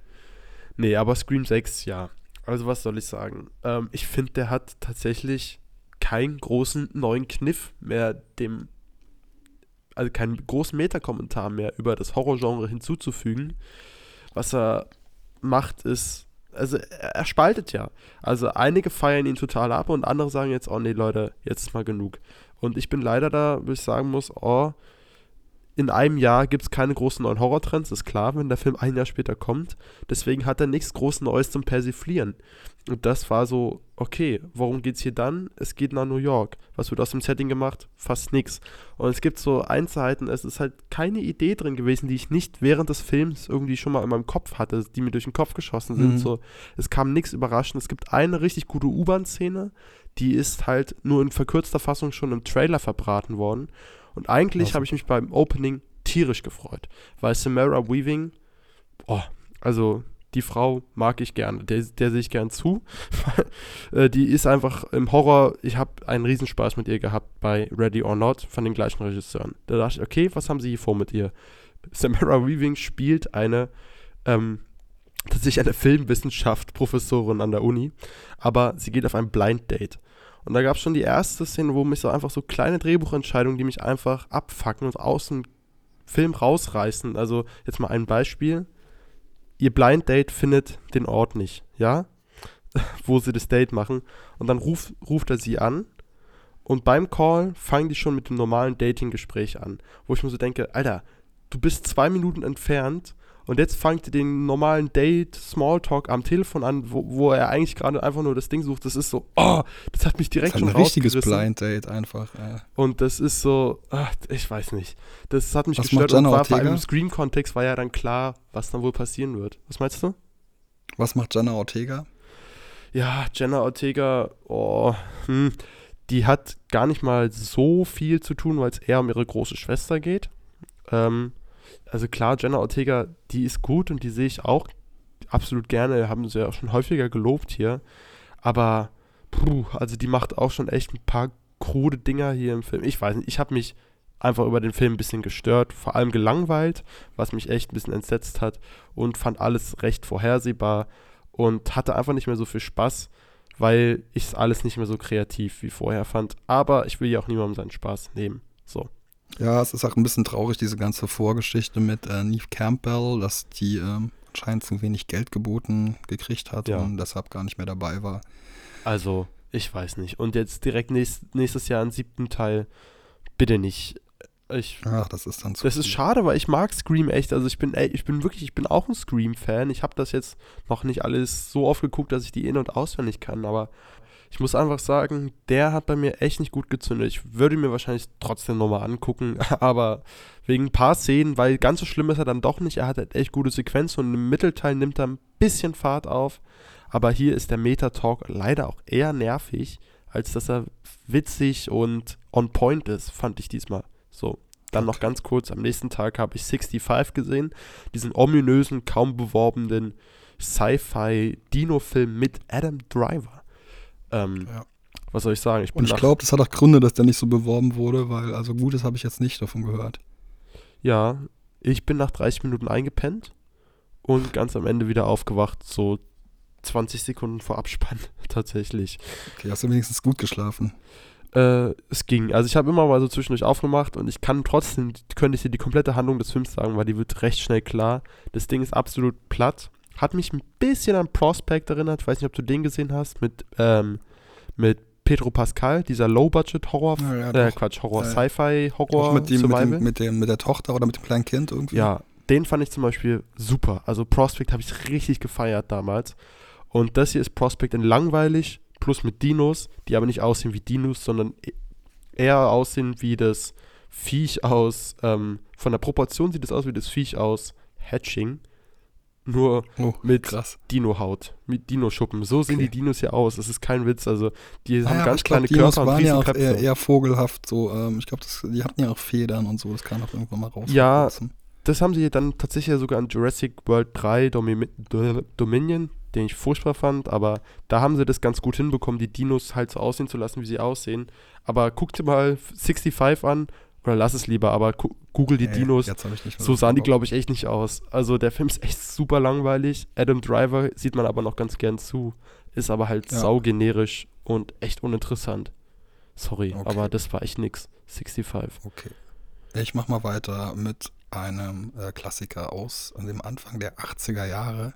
A: Nee, aber Scream 6, ja. Also was soll ich sagen? Ähm, ich finde, der hat tatsächlich keinen großen neuen Kniff mehr dem, also keinen großen Metakommentar mehr über das Horrorgenre hinzuzufügen. Was er macht, ist, also er, er spaltet ja. Also einige feiern ihn total ab und andere sagen jetzt, oh nee, Leute, jetzt ist mal genug. Und ich bin leider da, wo ich sagen muss, oh, in einem Jahr gibt es keine großen neuen Horrortrends, ist klar, wenn der Film ein Jahr später kommt. Deswegen hat er nichts groß Neues zum Persiflieren. Und das war so, okay, worum geht es hier dann? Es geht nach New York. Was wird aus dem Setting gemacht? Fast nichts. Und es gibt so Einzelheiten, es ist halt keine Idee drin gewesen, die ich nicht während des Films irgendwie schon mal in meinem Kopf hatte, die mir durch den Kopf geschossen sind. Mhm. So, es kam nichts überraschend. Es gibt eine richtig gute U-Bahn-Szene, die ist halt nur in verkürzter Fassung schon im Trailer verbraten worden. Und eigentlich habe ich mich beim Opening tierisch gefreut, weil Samara Weaving, oh, also die Frau mag ich gerne, der, der sehe ich gern zu. Äh, die ist einfach im Horror, ich habe einen Riesenspaß mit ihr gehabt bei Ready or Not von den gleichen Regisseuren. Da dachte ich, okay, was haben sie hier vor mit ihr? Samara Weaving spielt eine, ähm, tatsächlich eine Filmwissenschaft Professorin an der Uni, aber sie geht auf ein Blind Date. Und da gab es schon die erste Szene, wo mich so einfach so kleine Drehbuchentscheidungen, die mich einfach abfacken und aus dem Film rausreißen. Also jetzt mal ein Beispiel. ihr Blind Date findet den Ort nicht, ja, wo sie das Date machen. Und dann ruf, ruft er sie an und beim Call fangen die schon mit dem normalen Dating-Gespräch an, wo ich mir so denke, Alter, du bist zwei Minuten entfernt und jetzt fangt ihr den normalen Date, Smalltalk am Telefon an, wo, wo er eigentlich gerade einfach nur das Ding sucht. Das ist so, oh, das hat mich direkt
B: Das
A: schon
B: ein richtiges. Blind Date einfach. Ja.
A: Und das ist so, ach, ich weiß nicht. Das hat mich
B: Was
A: gestört und war vor allem im Scream-Kontext war ja dann klar, was dann wohl passieren wird. Was meinst du?
B: Was macht Jenna Ortega?
A: Ja, Jenna Ortega, oh, hm, die hat gar nicht mal so viel zu tun, weil es eher um ihre große Schwester geht. Ähm, also klar, Jenna Ortega, die ist gut und die sehe ich auch absolut gerne, haben sie ja auch schon häufiger gelobt hier. Aber, puh, also die macht auch schon echt ein paar krude Dinger hier im Film. Ich weiß nicht, ich habe mich einfach über den Film ein bisschen gestört, vor allem gelangweilt, was mich echt ein bisschen entsetzt hat und fand alles recht vorhersehbar und hatte einfach nicht mehr so viel Spaß, weil ich es alles nicht mehr so kreativ wie vorher fand. Aber ich will ja auch niemandem seinen Spaß nehmen. So.
B: Ja, es ist auch ein bisschen traurig, diese ganze Vorgeschichte mit äh, Neve Campbell, dass die ähm, anscheinend zu wenig Geld geboten gekriegt hat
A: Ja.
B: und deshalb gar nicht mehr dabei war.
A: Also, ich weiß nicht. Und jetzt direkt nächst, nächstes Jahr einen siebten Teil. Bitte nicht. Ich,
B: Ach, das ist dann zu
A: das ist
B: viel.
A: schade, weil ich mag Scream echt. Also ich bin, ey, ich bin wirklich, ich bin auch ein Scream-Fan. Ich habe das jetzt noch nicht alles so oft geguckt, dass ich die in- und auswendig kann. Aber ich muss einfach sagen, der hat bei mir echt nicht gut gezündet. Ich würde mir wahrscheinlich trotzdem nochmal angucken, aber wegen ein paar Szenen, weil ganz so schlimm ist er dann doch nicht. Er hat halt echt gute Sequenzen und im Mittelteil nimmt er ein bisschen Fahrt auf. Aber hier ist der Meta-Talk leider auch eher nervig, als dass er witzig und on point ist, fand ich diesmal. So, dann noch ganz kurz, am nächsten Tag habe ich 65 gesehen, diesen ominösen, kaum beworbenen Sci-Fi-Dino-Film mit Adam Driver. Ähm,
B: Ja.
A: Was soll ich sagen? Ich
B: Und ich glaube, das hat auch Gründe, dass der nicht so beworben wurde, weil also Gutes habe ich jetzt nicht davon gehört.
A: Ja, ich bin nach 30 Minuten eingepennt und ganz am Ende wieder aufgewacht, so 20 Sekunden vor Abspann, tatsächlich.
B: Okay, hast du wenigstens gut geschlafen?
A: Äh, es ging. Also ich habe immer mal so zwischendurch aufgemacht und ich kann trotzdem, könnte ich dir die komplette Handlung des Films sagen, weil die wird recht schnell klar. Das Ding ist absolut platt. Hat mich ein bisschen an Prospect erinnert. Ich weiß nicht, ob du den gesehen hast. Mit, ähm, mit Pedro Pascal, dieser Low-Budget-Horror,
B: Ja, ja,
A: äh. Quatsch, Horror,
B: Ja, ja.
A: Sci-Fi-Horror,
B: Auch mit, dem, mit, dem, mit, dem, mit der Tochter oder mit dem kleinen Kind irgendwie?
A: Ja, den fand ich zum Beispiel super. Also Prospect habe ich richtig gefeiert damals. Und das hier ist Prospect in langweilig, plus mit Dinos, die aber nicht aussehen wie Dinos, sondern e- eher aussehen wie das Viech aus, ähm, von der Proportion sieht es aus wie das Viech aus Hatching. Nur
B: Oh,
A: mit
B: krass.
A: Dino-Haut, mit Dino-Schuppen. So sehen
B: Okay.
A: die Dinos hier aus. Das ist kein Witz. Also, die
B: Ah
A: haben
B: ja,
A: ganz
B: ich glaub,
A: kleine
B: Dinos
A: Körper und
B: waren ja auch eher, eher vogelhaft. So, ähm, ich glaube, die hatten ja auch Federn und so. Das kann auch irgendwann mal raus.
A: Ja, das haben sie dann tatsächlich sogar an Jurassic World 3 Domi Do- Dominion, den ich furchtbar fand, aber da haben sie das ganz gut hinbekommen, die Dinos halt so aussehen zu lassen, wie sie aussehen. Aber guck dir mal 65 an oder lass es lieber, aber google die
B: Nee,
A: Dinos. So sahen die, glaube ich, echt nicht aus. Also der Film ist echt super langweilig. Adam Driver sieht man aber noch ganz gern zu. Ist aber halt
B: Ja.
A: saugenerisch und echt uninteressant. Sorry,
B: Okay.
A: aber das war echt nix. 65.
B: Okay. Ich mach mal weiter mit einem äh, Klassiker aus dem Anfang der 80er Jahre.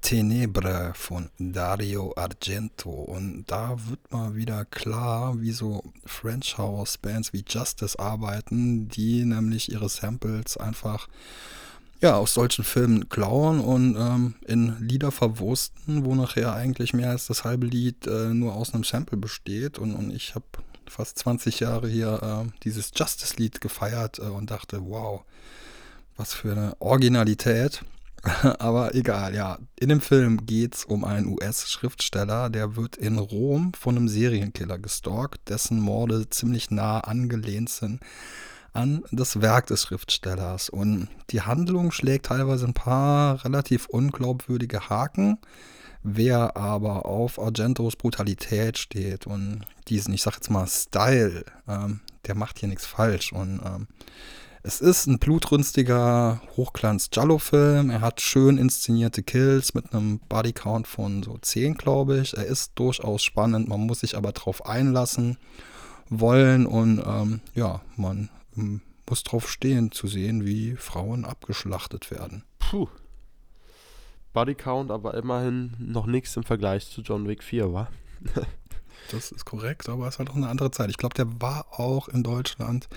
B: Tenebre von Dario Argento. Und da wird mal wieder klar, wie so French House Bands wie Justice arbeiten, die nämlich ihre Samples einfach ja, aus solchen Filmen klauen und ähm, in Lieder verwursten, wo nachher eigentlich mehr als das halbe Lied äh, nur aus einem Sample besteht. Und, und ich habe fast 20 Jahre hier äh, dieses Justice-Lied gefeiert äh, und dachte, wow, was für eine Originalität. Aber egal, ja. In dem Film geht es um einen US-Schriftsteller, der wird in Rom von einem Serienkiller gestalkt, dessen Morde ziemlich nah angelehnt sind an das Werk des Schriftstellers. Und die Handlung schlägt teilweise ein paar relativ unglaubwürdige Haken. Wer aber auf Argentos Brutalität steht und diesen, ich sag jetzt mal, Style, ähm, der macht hier nichts falsch. Und ähm, es ist ein blutrünstiger Hochglanz-Jallo-Film. Er hat schön inszenierte Kills mit einem Bodycount von so 10, glaube ich. Er ist durchaus spannend, man muss sich aber drauf einlassen wollen und ähm, ja, man ähm, muss drauf stehen zu sehen, wie Frauen abgeschlachtet werden.
A: Puh. Body Count, aber immerhin noch nichts im Vergleich zu John Wick 4, war.
B: Das ist korrekt, aber es halt auch eine andere Zeit. Ich glaube, der war auch in Deutschland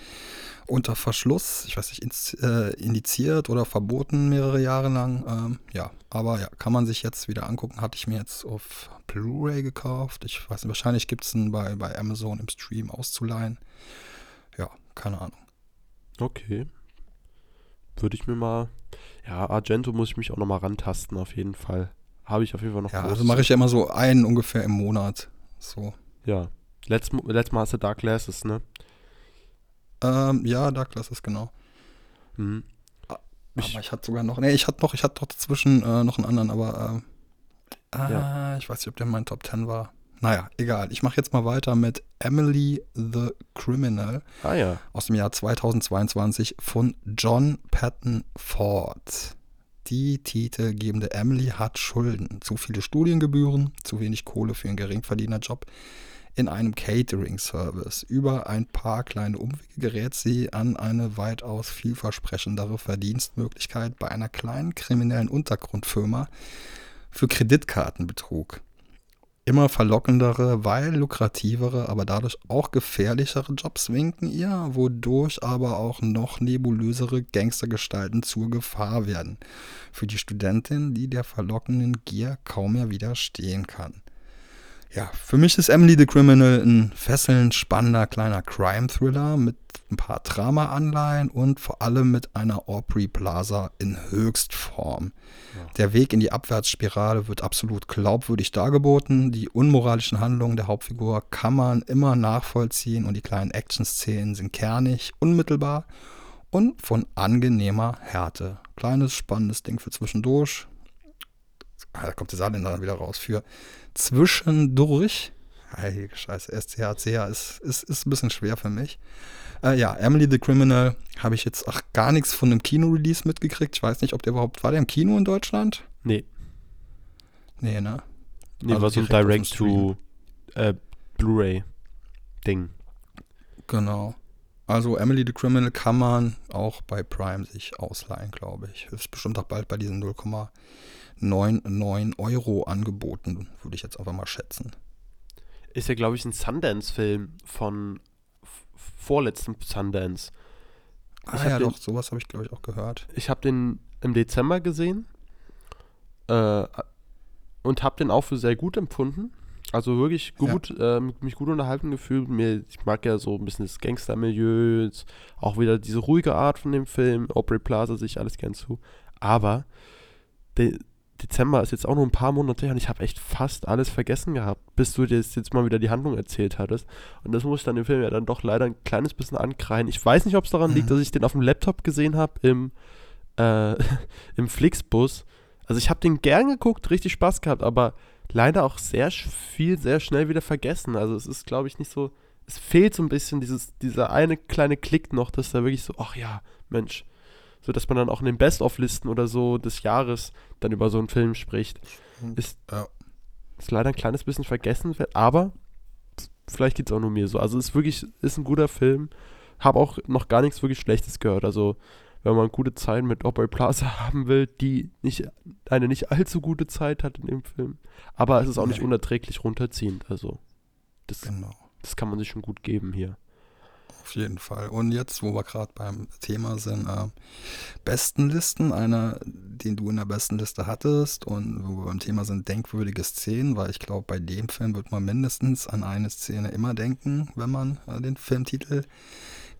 B: unter Verschluss, ich weiß nicht, äh, indiziert oder verboten mehrere Jahre lang. Ähm, ja, aber ja, kann man sich jetzt wieder angucken. Hatte ich mir jetzt auf Blu-ray gekauft. Ich weiß nicht, wahrscheinlich gibt es ihn bei, bei Amazon im Stream auszuleihen. Ja, keine Ahnung.
A: Okay. Würde ich mir mal. Ja, Argento muss ich mich auch nochmal rantasten, auf jeden Fall. Habe ich auf jeden Fall noch
B: Ja, also mache ich ja immer so einen ungefähr im Monat. So.
A: Ja. Letzt, letztes Mal hast du Dark Glasses, ne?
B: Ähm, ja, Douglas ist genau.
A: Mhm.
B: Aber
A: Ich-
B: ich hatte sogar noch, nee, ich hatte noch, ich hatte doch dazwischen äh, noch einen anderen, aber ah,
A: Ja.
B: ich weiß nicht, ob der in meinen Top 10 war. Naja, egal. Ich mache jetzt mal weiter mit Emily the Criminal
A: Ah ja.
B: aus dem Jahr 2022 von John Patton Ford. Die titelgebende Emily hat Schulden, zu viele Studiengebühren, zu wenig Kohle für einen Geringverdienerjob in einem Catering-Service. Über ein paar kleine Umwege gerät sie an eine weitaus vielversprechendere Verdienstmöglichkeit bei einer kleinen kriminellen Untergrundfirma für Kreditkartenbetrug. Immer verlockendere, weil lukrativere, aber dadurch auch gefährlichere Jobs winken ihr, wodurch aber auch noch nebulösere Gangstergestalten zur Gefahr werden. Für die Studentin, die der verlockenden Gier kaum mehr widerstehen kann. Ja, für mich ist Emily the Criminal ein fesselnd spannender kleiner Crime-Thriller mit ein paar Drama-Anleihen und vor allem mit einer Aubrey Plaza in Höchstform. Der Weg in die Abwärtsspirale wird absolut glaubwürdig dargeboten. Die unmoralischen Handlungen der Hauptfigur kann man immer nachvollziehen und die kleinen Action-Szenen sind kernig, unmittelbar und von angenehmer Härte. Kleines, spannendes Ding für zwischendurch. Da kommt der Saarländer dann wieder raus. Für zwischendurch. Heilige Scheiße, SCHCH ist, ist, ist ein bisschen schwer für mich. Äh, ja, Emily the Criminal habe ich jetzt ach, gar nichts von einem Kino-Release mitgekriegt. Ich weiß nicht, ob der überhaupt, war der im Kino in Deutschland?
A: Nee.
B: Nee, ne?
A: Nee,
B: Also
A: war so ein
B: direkt auf dem
A: Direct to äh, Blu-ray-Ding.
B: Genau. Also Emily the Criminal kann man auch bei Prime sich ausleihen, glaube ich. Ist bestimmt auch bald bei diesen 0,99 Euro angeboten, würde ich jetzt einfach mal schätzen.
A: Ist ja, glaube ich, ein Sundance-Film von vorletzten Sundance.
B: Ah
A: hab
B: ja,
A: den-
B: doch, sowas habe ich, glaube ich, auch gehört.
A: Ich habe den im Dezember gesehen äh, und habe den auch für sehr gut empfunden. Also wirklich
B: Ja.
A: gut, äh, mich gut unterhalten gefühlt. Mir, ich mag ja so ein bisschen das Gangster-Milieu, auch wieder diese ruhige Art von dem Film. Aubrey Plaza sich alles gern zu. Aber der Dezember ist jetzt auch nur ein paar Monate her und ich habe echt fast alles vergessen gehabt, bis du dir jetzt jetzt mal wieder die Handlung erzählt hattest. Und das muss ich dann im Film ja dann doch leider ein kleines bisschen ankreien. Ich weiß nicht, ob es daran
B: Mhm.
A: liegt, dass ich den auf dem Laptop gesehen habe im, äh, im Flixbus. Also ich habe den gern geguckt, richtig Spaß gehabt, aber leider auch sehr viel, sehr schnell wieder vergessen. Also es ist, glaube ich, nicht so, es fehlt so ein bisschen dieses, dieser eine kleine Klick noch, dass da wirklich so, ach ja, Mensch, so dass man dann auch in den Best-of-Listen oder so des Jahres dann über so einen Film spricht. Ist,
B: Ja.
A: ist leider ein kleines bisschen vergessen, aber vielleicht geht es auch nur mir so. Also es ist wirklich, ist ein guter Film. Habe auch noch gar nichts wirklich Schlechtes gehört. Also wenn man gute Zeit mit Aubrey Plaza haben will, die nicht eine nicht allzu gute Zeit hat in dem Film. Aber es ist auch nicht unerträglich runterziehend. Also das,
B: Genau.
A: das kann man sich schon gut geben hier.
B: Auf jeden Fall. Und jetzt, wo wir gerade beim Thema sind, äh, Bestenlisten, einer, den du in der Bestenliste hattest und wo wir beim Thema sind, denkwürdige Szenen, weil ich glaube, bei dem Film wird man mindestens an eine Szene immer denken, wenn man äh, den Filmtitel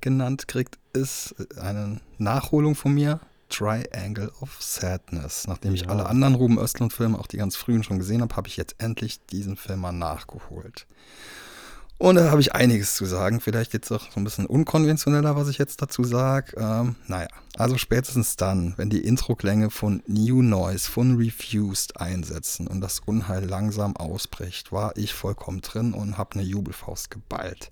B: genannt kriegt, ist eine Nachholung von mir. Triangle of Sadness. Nachdem ich
A: Ja.
B: alle anderen Ruben Östlund-Filme, auch die ganz frühen schon gesehen habe, habe ich jetzt endlich diesen Film mal nachgeholt. Und da habe ich einiges zu sagen. Vielleicht jetzt auch so ein bisschen unkonventioneller, was ich jetzt dazu sage. Ähm, naja, also spätestens dann, wenn die Intro-Klänge von New Noise, von Refused einsetzen und das Unheil langsam ausbricht, war ich vollkommen drin und habe eine Jubelfaust geballt.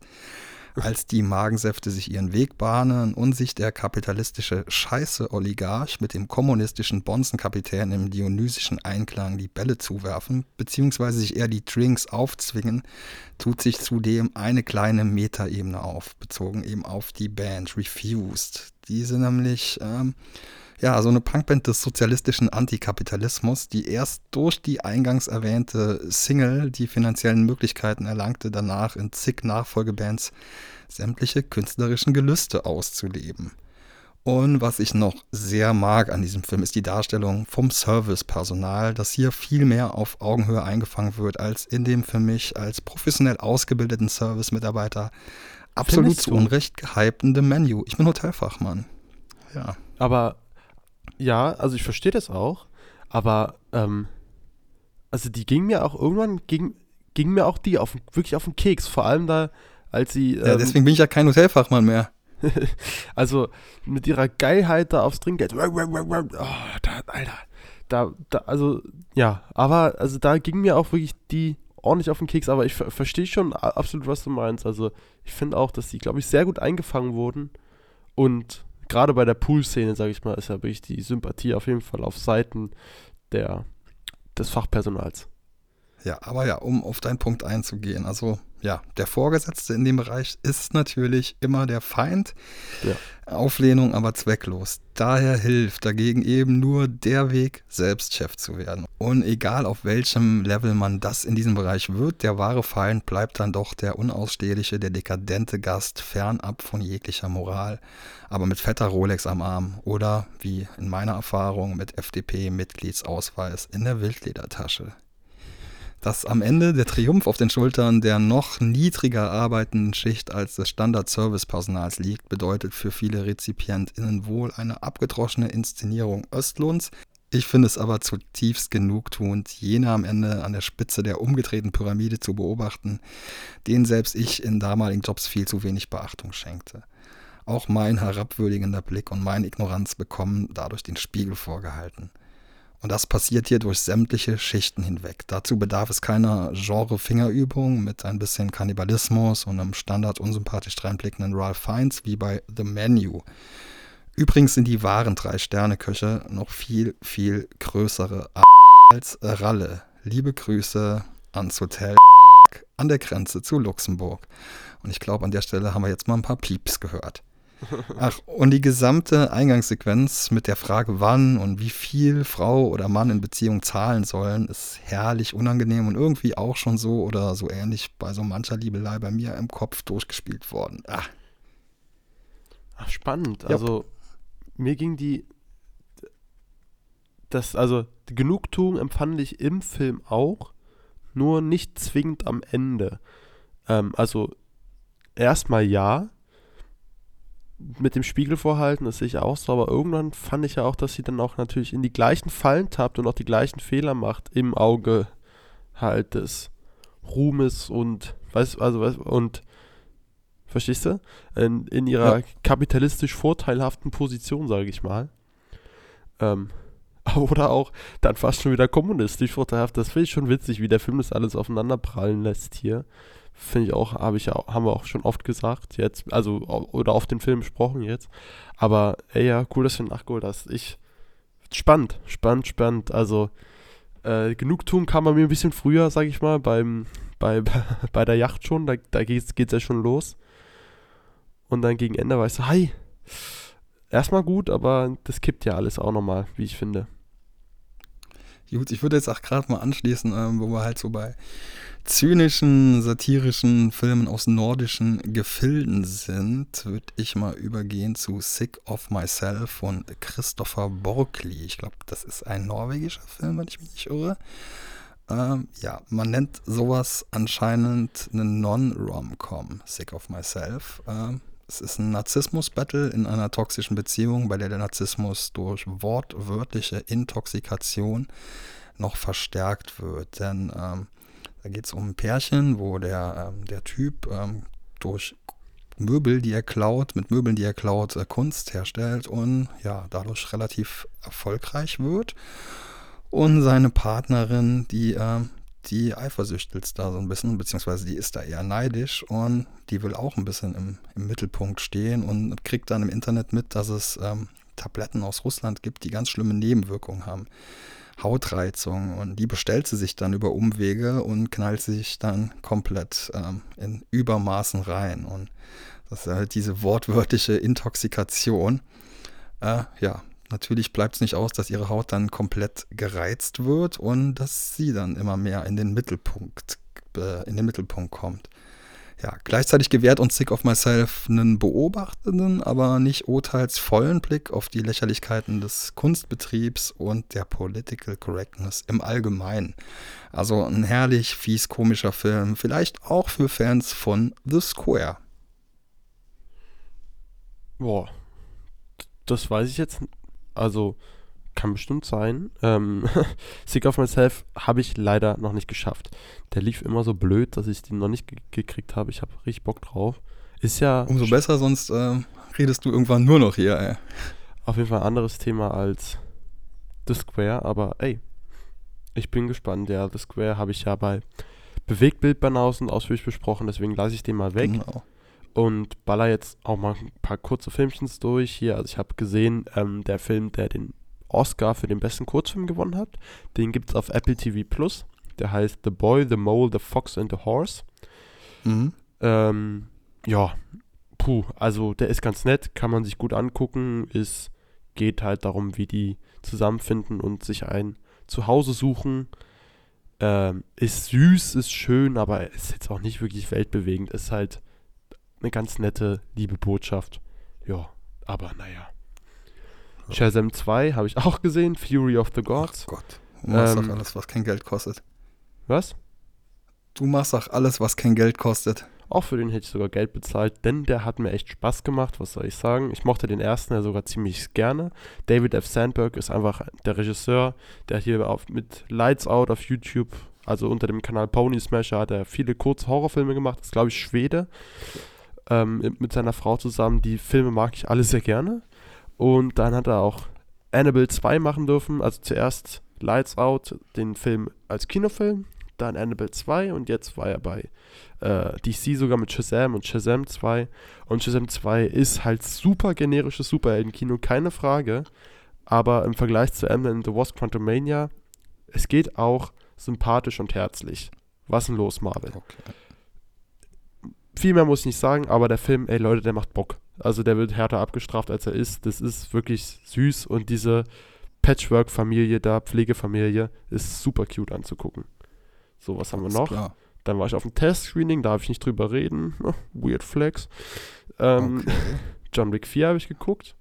B: Als die Magensäfte sich ihren Weg bahnen und sich der kapitalistische Scheiße-Oligarch mit dem kommunistischen Bonzenkapitän im dionysischen Einklang die Bälle zuwerfen, beziehungsweise sich eher die Drinks aufzwingen, tut sich zudem eine kleine Metaebene auf, bezogen eben auf die Band Refused. Diese nämlich, ähm, ja, so eine Punkband des sozialistischen Antikapitalismus, die erst durch die eingangs erwähnte Single die finanziellen Möglichkeiten erlangte, danach in zig Nachfolgebands sämtliche künstlerischen Gelüste auszuleben. Und was ich noch sehr mag an diesem Film ist die Darstellung vom Servicepersonal, das hier viel mehr auf Augenhöhe eingefangen wird als in dem für mich als professionell ausgebildeten Service-Mitarbeiter absolut zu Unrecht gehypten The Menu. Ich bin Hotelfachmann. Ja.
A: Aber ja, also ich verstehe das auch, aber ähm, also die ging mir auch irgendwann ging, ging mir auch die auf wirklich auf den Keks, vor allem da als sie
B: ähm, Ja, deswegen bin ich ja kein Hotelfachmann mehr.
A: also mit ihrer Geilheit da aufs Trinkgeld. Oh, da, Alter. Da, da, also, ja, aber also da ging mir auch wirklich die ordentlich auf den Keks, aber ich verstehe schon absolut, was du meinst. Also ich finde auch, dass die, glaube ich, sehr gut eingefangen wurden. Und gerade bei der Pool-Szene, sage ich mal, ist ja wirklich die Sympathie auf jeden Fall auf Seiten der, des Fachpersonals.
B: Ja, aber ja, um auf deinen Punkt einzugehen, also ja, der Vorgesetzte in dem Bereich ist natürlich immer der Feind. Ja. Auflehnung aber zwecklos. Daher hilft dagegen eben nur der Weg, selbst Chef zu werden. Und egal auf welchem Level man das in diesem Bereich wird, der wahre Feind bleibt dann doch der unausstehliche, der dekadente Gast, fernab von jeglicher Moral, aber mit fetter Rolex am Arm oder, wie in meiner Erfahrung, mit FDP-Mitgliedsausweis in der Wildledertasche dass am Ende der Triumph auf den Schultern der noch niedriger arbeitenden Schicht als des Standard-Service-Personals liegt, bedeutet für viele RezipientInnen wohl eine abgedroschene Inszenierung Östlohns. Ich finde es aber zutiefst genugtuend, jene am Ende an der Spitze der umgedrehten Pyramide zu beobachten, denen selbst ich in damaligen Jobs viel zu wenig Beachtung schenkte. Auch mein herabwürdigender Blick und meine Ignoranz bekommen dadurch den Spiegel vorgehalten. Und das passiert hier durch sämtliche Schichten hinweg. Dazu bedarf es keiner Genre-Fingerübung mit ein bisschen Kannibalismus und einem standard unsympathisch dreinblickenden Ralph Fiennes wie bei The Menu. Übrigens sind die wahren Drei-Sterne-Köche noch viel, viel größere als Ralle. Liebe Grüße ans Hotel an der Grenze zu Luxemburg. Und ich glaube, an der Stelle haben wir jetzt mal ein paar Pieps gehört. Ach, und die gesamte Eingangssequenz mit der Frage, wann und wie viel Frau oder Mann in Beziehung zahlen sollen, ist herrlich unangenehm und irgendwie auch schon so oder so ähnlich bei so mancher Liebelei bei mir im Kopf durchgespielt worden. Ach,
A: Ach spannend. Also, mir ging die. Das, also, die Genugtuung empfand ich im Film auch, nur nicht zwingend am Ende. Ähm, also, erstmal ja, mit dem Spiegel vorhalten, das sehe ich auch so, aber irgendwann fand ich ja auch, dass sie dann auch natürlich in die gleichen Fallen tappt und auch die gleichen Fehler macht im Auge halt des Ruhmes und weißt also und verstehst du? In, in ihrer ja. kapitalistisch vorteilhaften Position, sage ich mal. Ähm, oder auch dann fast schon wieder kommunistisch vorteilhaft. Das finde ich schon witzig, wie der Film das alles aufeinanderprallen lässt hier. Finde ich auch, habe ich ja, haben wir auch schon oft gesagt jetzt, also oder auf den Film gesprochen jetzt. Aber ey, ja, cool, dass du nachgeholt hast. Ich spannend, spannend, spannend. Also äh, Genugtuung kam bei mir ein bisschen früher, sag ich mal, beim bei, bei der Yacht schon. Da, da geht's, geht's ja schon los. Und dann gegen Ende war ich so, hi. Erstmal gut, aber das kippt ja alles auch nochmal, wie ich finde.
B: Gut, ich würde jetzt auch gerade mal anschließen, ähm, wo wir halt so bei zynischen, satirischen Filmen aus nordischen Gefilden sind, würde ich mal übergehen zu Sick of Myself von Christopher Borgli. Ich glaube, das ist ein norwegischer Film, wenn ich mich nicht irre. Ähm, ja, man nennt sowas anscheinend eine Non-Rom-Com, Sick of Myself. Ähm, es ist ein Narzissmus-Battle in einer toxischen Beziehung, bei der der Narzissmus durch wortwörtliche Intoxikation noch verstärkt wird. Denn ähm, da geht es um ein Pärchen, wo der, ähm, der Typ ähm, durch Möbel, die er klaut, mit Möbeln, die er klaut, äh, Kunst herstellt und ja, dadurch relativ erfolgreich wird. Und seine Partnerin, die, äh, die eifersüchtelt da so ein bisschen, beziehungsweise die ist da eher neidisch und die will auch ein bisschen im, im Mittelpunkt stehen und kriegt dann im Internet mit, dass es ähm, Tabletten aus Russland gibt, die ganz schlimme Nebenwirkungen haben. Hautreizung und die bestellt sie sich dann über Umwege und knallt sich dann komplett ähm, in Übermaßen rein. Und das ist halt diese wortwörtliche Intoxikation. Äh, ja, natürlich bleibt es nicht aus, dass ihre Haut dann komplett gereizt wird und dass sie dann immer mehr in den Mittelpunkt, äh, in den Mittelpunkt kommt. Ja, gleichzeitig gewährt uns Sick of Myself einen beobachtenden, aber nicht urteilsvollen Blick auf die Lächerlichkeiten des Kunstbetriebs und der Political Correctness im Allgemeinen. Also ein herrlich fies komischer Film, vielleicht auch für Fans von The Square.
A: Boah, das weiß ich jetzt. Also, kann bestimmt sein. Ähm, Sick of Myself habe ich leider noch nicht geschafft. Der lief immer so blöd, dass ich den noch nicht ge gekriegt habe. Ich habe richtig Bock drauf. Ist ja.
B: Umso besser, sonst äh, redest du irgendwann nur noch hier, ey.
A: Auf jeden Fall ein anderes Thema als The Square, aber ey, ich bin gespannt. Ja, The Square habe ich ja bei Bewegtbild Banausen ausführlich besprochen, deswegen lasse ich den mal weg.
B: Genau
A: und baller jetzt auch mal ein paar kurze Filmchens durch hier. Also ich habe gesehen, ähm, der Film, der den Oscar für den besten Kurzfilm gewonnen hat, den gibt es auf Apple TV Plus. Der heißt The Boy, The Mole, The Fox and the Horse.
B: Mhm.
A: Ähm, ja, puh, also der ist ganz nett, kann man sich gut angucken. Es geht halt darum, wie die zusammenfinden und sich ein Zuhause suchen. Ähm, ist süß, ist schön, aber ist jetzt auch nicht wirklich weltbewegend. Ist halt eine ganz nette, liebe Botschaft. Ja, aber naja. Shazam 2 habe ich auch gesehen, Fury of the Gods.
B: Ach Gott, du machst
A: Ähm,
B: doch alles, was kein Geld kostet.
A: Was?
B: Du machst auch alles, was kein Geld kostet.
A: Auch für den hätte ich sogar Geld bezahlt, denn der hat mir echt Spaß gemacht, was soll ich sagen. Ich mochte den ersten ja sogar ziemlich gerne. David F. Sandberg ist einfach der Regisseur, der hier auf, mit Lights Out auf YouTube, also unter dem Kanal Pony Smasher, hat er viele kurze Horrorfilme gemacht. ist, glaube ich, Schwede. Ähm, mit seiner Frau zusammen. Die Filme mag ich alle sehr gerne. Und dann hat er auch Annabelle 2 machen dürfen. Also zuerst Lights Out, den Film als Kinofilm, dann Annabelle 2 und jetzt war er bei äh, DC sogar mit Shazam und Shazam 2. Und Shazam 2 ist halt super generisches Superhelden-Kino, keine Frage. Aber im Vergleich zu Ant-Man and the Wasp Quantumania, es geht auch sympathisch und herzlich. Was denn los, Marvel?
B: Okay.
A: Viel mehr muss ich nicht sagen, aber der Film, ey Leute, der macht Bock. Also der wird härter abgestraft, als er ist. Das ist wirklich süß und diese Patchwork-Familie da, Pflegefamilie, ist super cute anzugucken. So, was haben wir noch?
B: Klar.
A: Dann war ich auf dem Test-Screening, darf ich nicht drüber reden. Oh, Weird Flex. Ähm,
B: Okay.
A: John Wick 4 habe ich geguckt.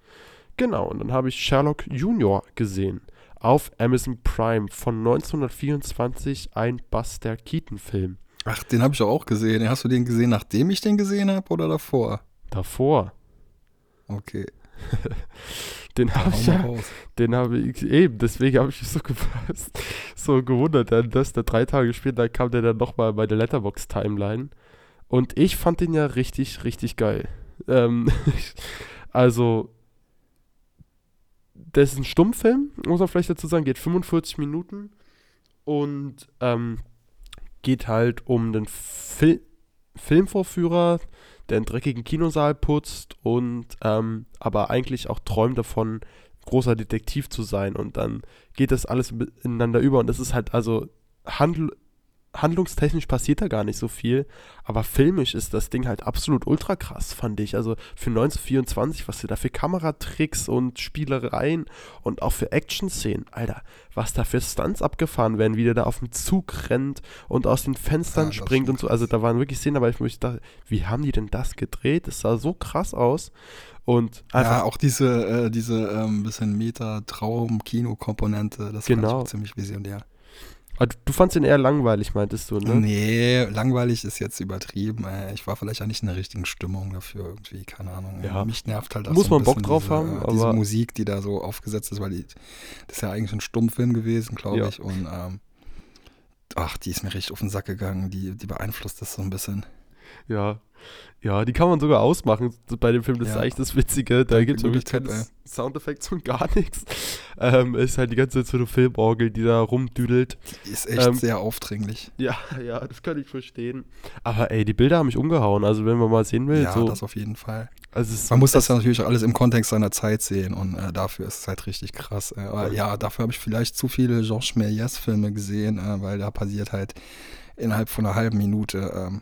A: Genau, und dann habe ich Sherlock Junior gesehen. Auf Amazon Prime von 1924, ein Buster Keaton-Film.
B: Ach, den habe ich auch gesehen. Hast du den gesehen, nachdem ich den gesehen habe oder davor?
A: Davor.
B: Okay.
A: Den habe ich ja, den habe ich eben, deswegen habe ich mich so, gefasst, so gewundert, dass der drei Tage später kam der dann nochmal bei der Letterbox-Timeline. Und ich fand den ja richtig, richtig geil. Ähm, also, das ist ein Stummfilm, muss man vielleicht dazu sagen, geht 45 Minuten und ähm, geht halt um den Fil Filmvorführer, der einen dreckigen Kinosaal putzt und ähm, aber eigentlich auch träumt davon, großer Detektiv zu sein. Und dann geht das alles ineinander über und das ist halt also handl handlungstechnisch passiert da gar nicht so viel, aber filmisch ist das Ding halt absolut ultra krass, fand ich. Also für 1924, was sie da für Kameratricks und Spielereien und auch für Action-Szenen, Alter, was da für Stunts abgefahren werden, wie der da auf dem Zug rennt und aus den Fenstern
B: Ja,
A: springt und so. Also da waren wirklich Szenen, aber ich mich dachte, wie haben die denn das gedreht? Das sah so krass aus. Und einfach
B: Ja, auch diese, äh, diese ähm, bisschen Meta-Traum-Kino-Komponente, das
A: Genau.
B: auch ziemlich visionär.
A: Ah, du, fandst ihn eher langweilig, meintest du, ne?
B: Nee, langweilig ist jetzt übertrieben. Äh, Ich war vielleicht auch nicht in der richtigen Stimmung dafür irgendwie, keine Ahnung.
A: Ja.
B: Mich nervt halt auch
A: Muss
B: so
A: man Bock drauf
B: diese,
A: haben,
B: äh, diese
A: aber-
B: Musik, die da so aufgesetzt ist, weil die, das ist ja eigentlich ein Stummfilm gewesen, glaube
A: Ja.
B: ich. Und ähm, ach, die ist mir richtig auf den Sack gegangen. Die, die beeinflusst das so ein bisschen.
A: Ja. Ja, die kann man sogar ausmachen bei dem Film. Das ist
B: Ja.
A: eigentlich das Witzige. Da gibt es wirklich keine
B: ey.
A: Soundeffekte und gar nichts. Ähm, es ist halt die ganze Zeit so eine Filmorgel, die da rumdüdelt.
B: Die ist echt
A: Ähm,
B: sehr aufdringlich.
A: Ja, ja, das kann ich verstehen. Aber ey, die Bilder haben mich umgehauen. Also wenn man mal sehen will,
B: Ja,
A: so.
B: das auf jeden Fall.
A: also ist
B: Man muss das ja natürlich alles im Kontext seiner Zeit sehen und äh, dafür ist es halt richtig krass. Äh, aber
A: Ja.
B: ja, dafür habe ich vielleicht zu viele Georges Méliès-Filme gesehen, äh, weil da passiert halt innerhalb von einer halben Minute ähm,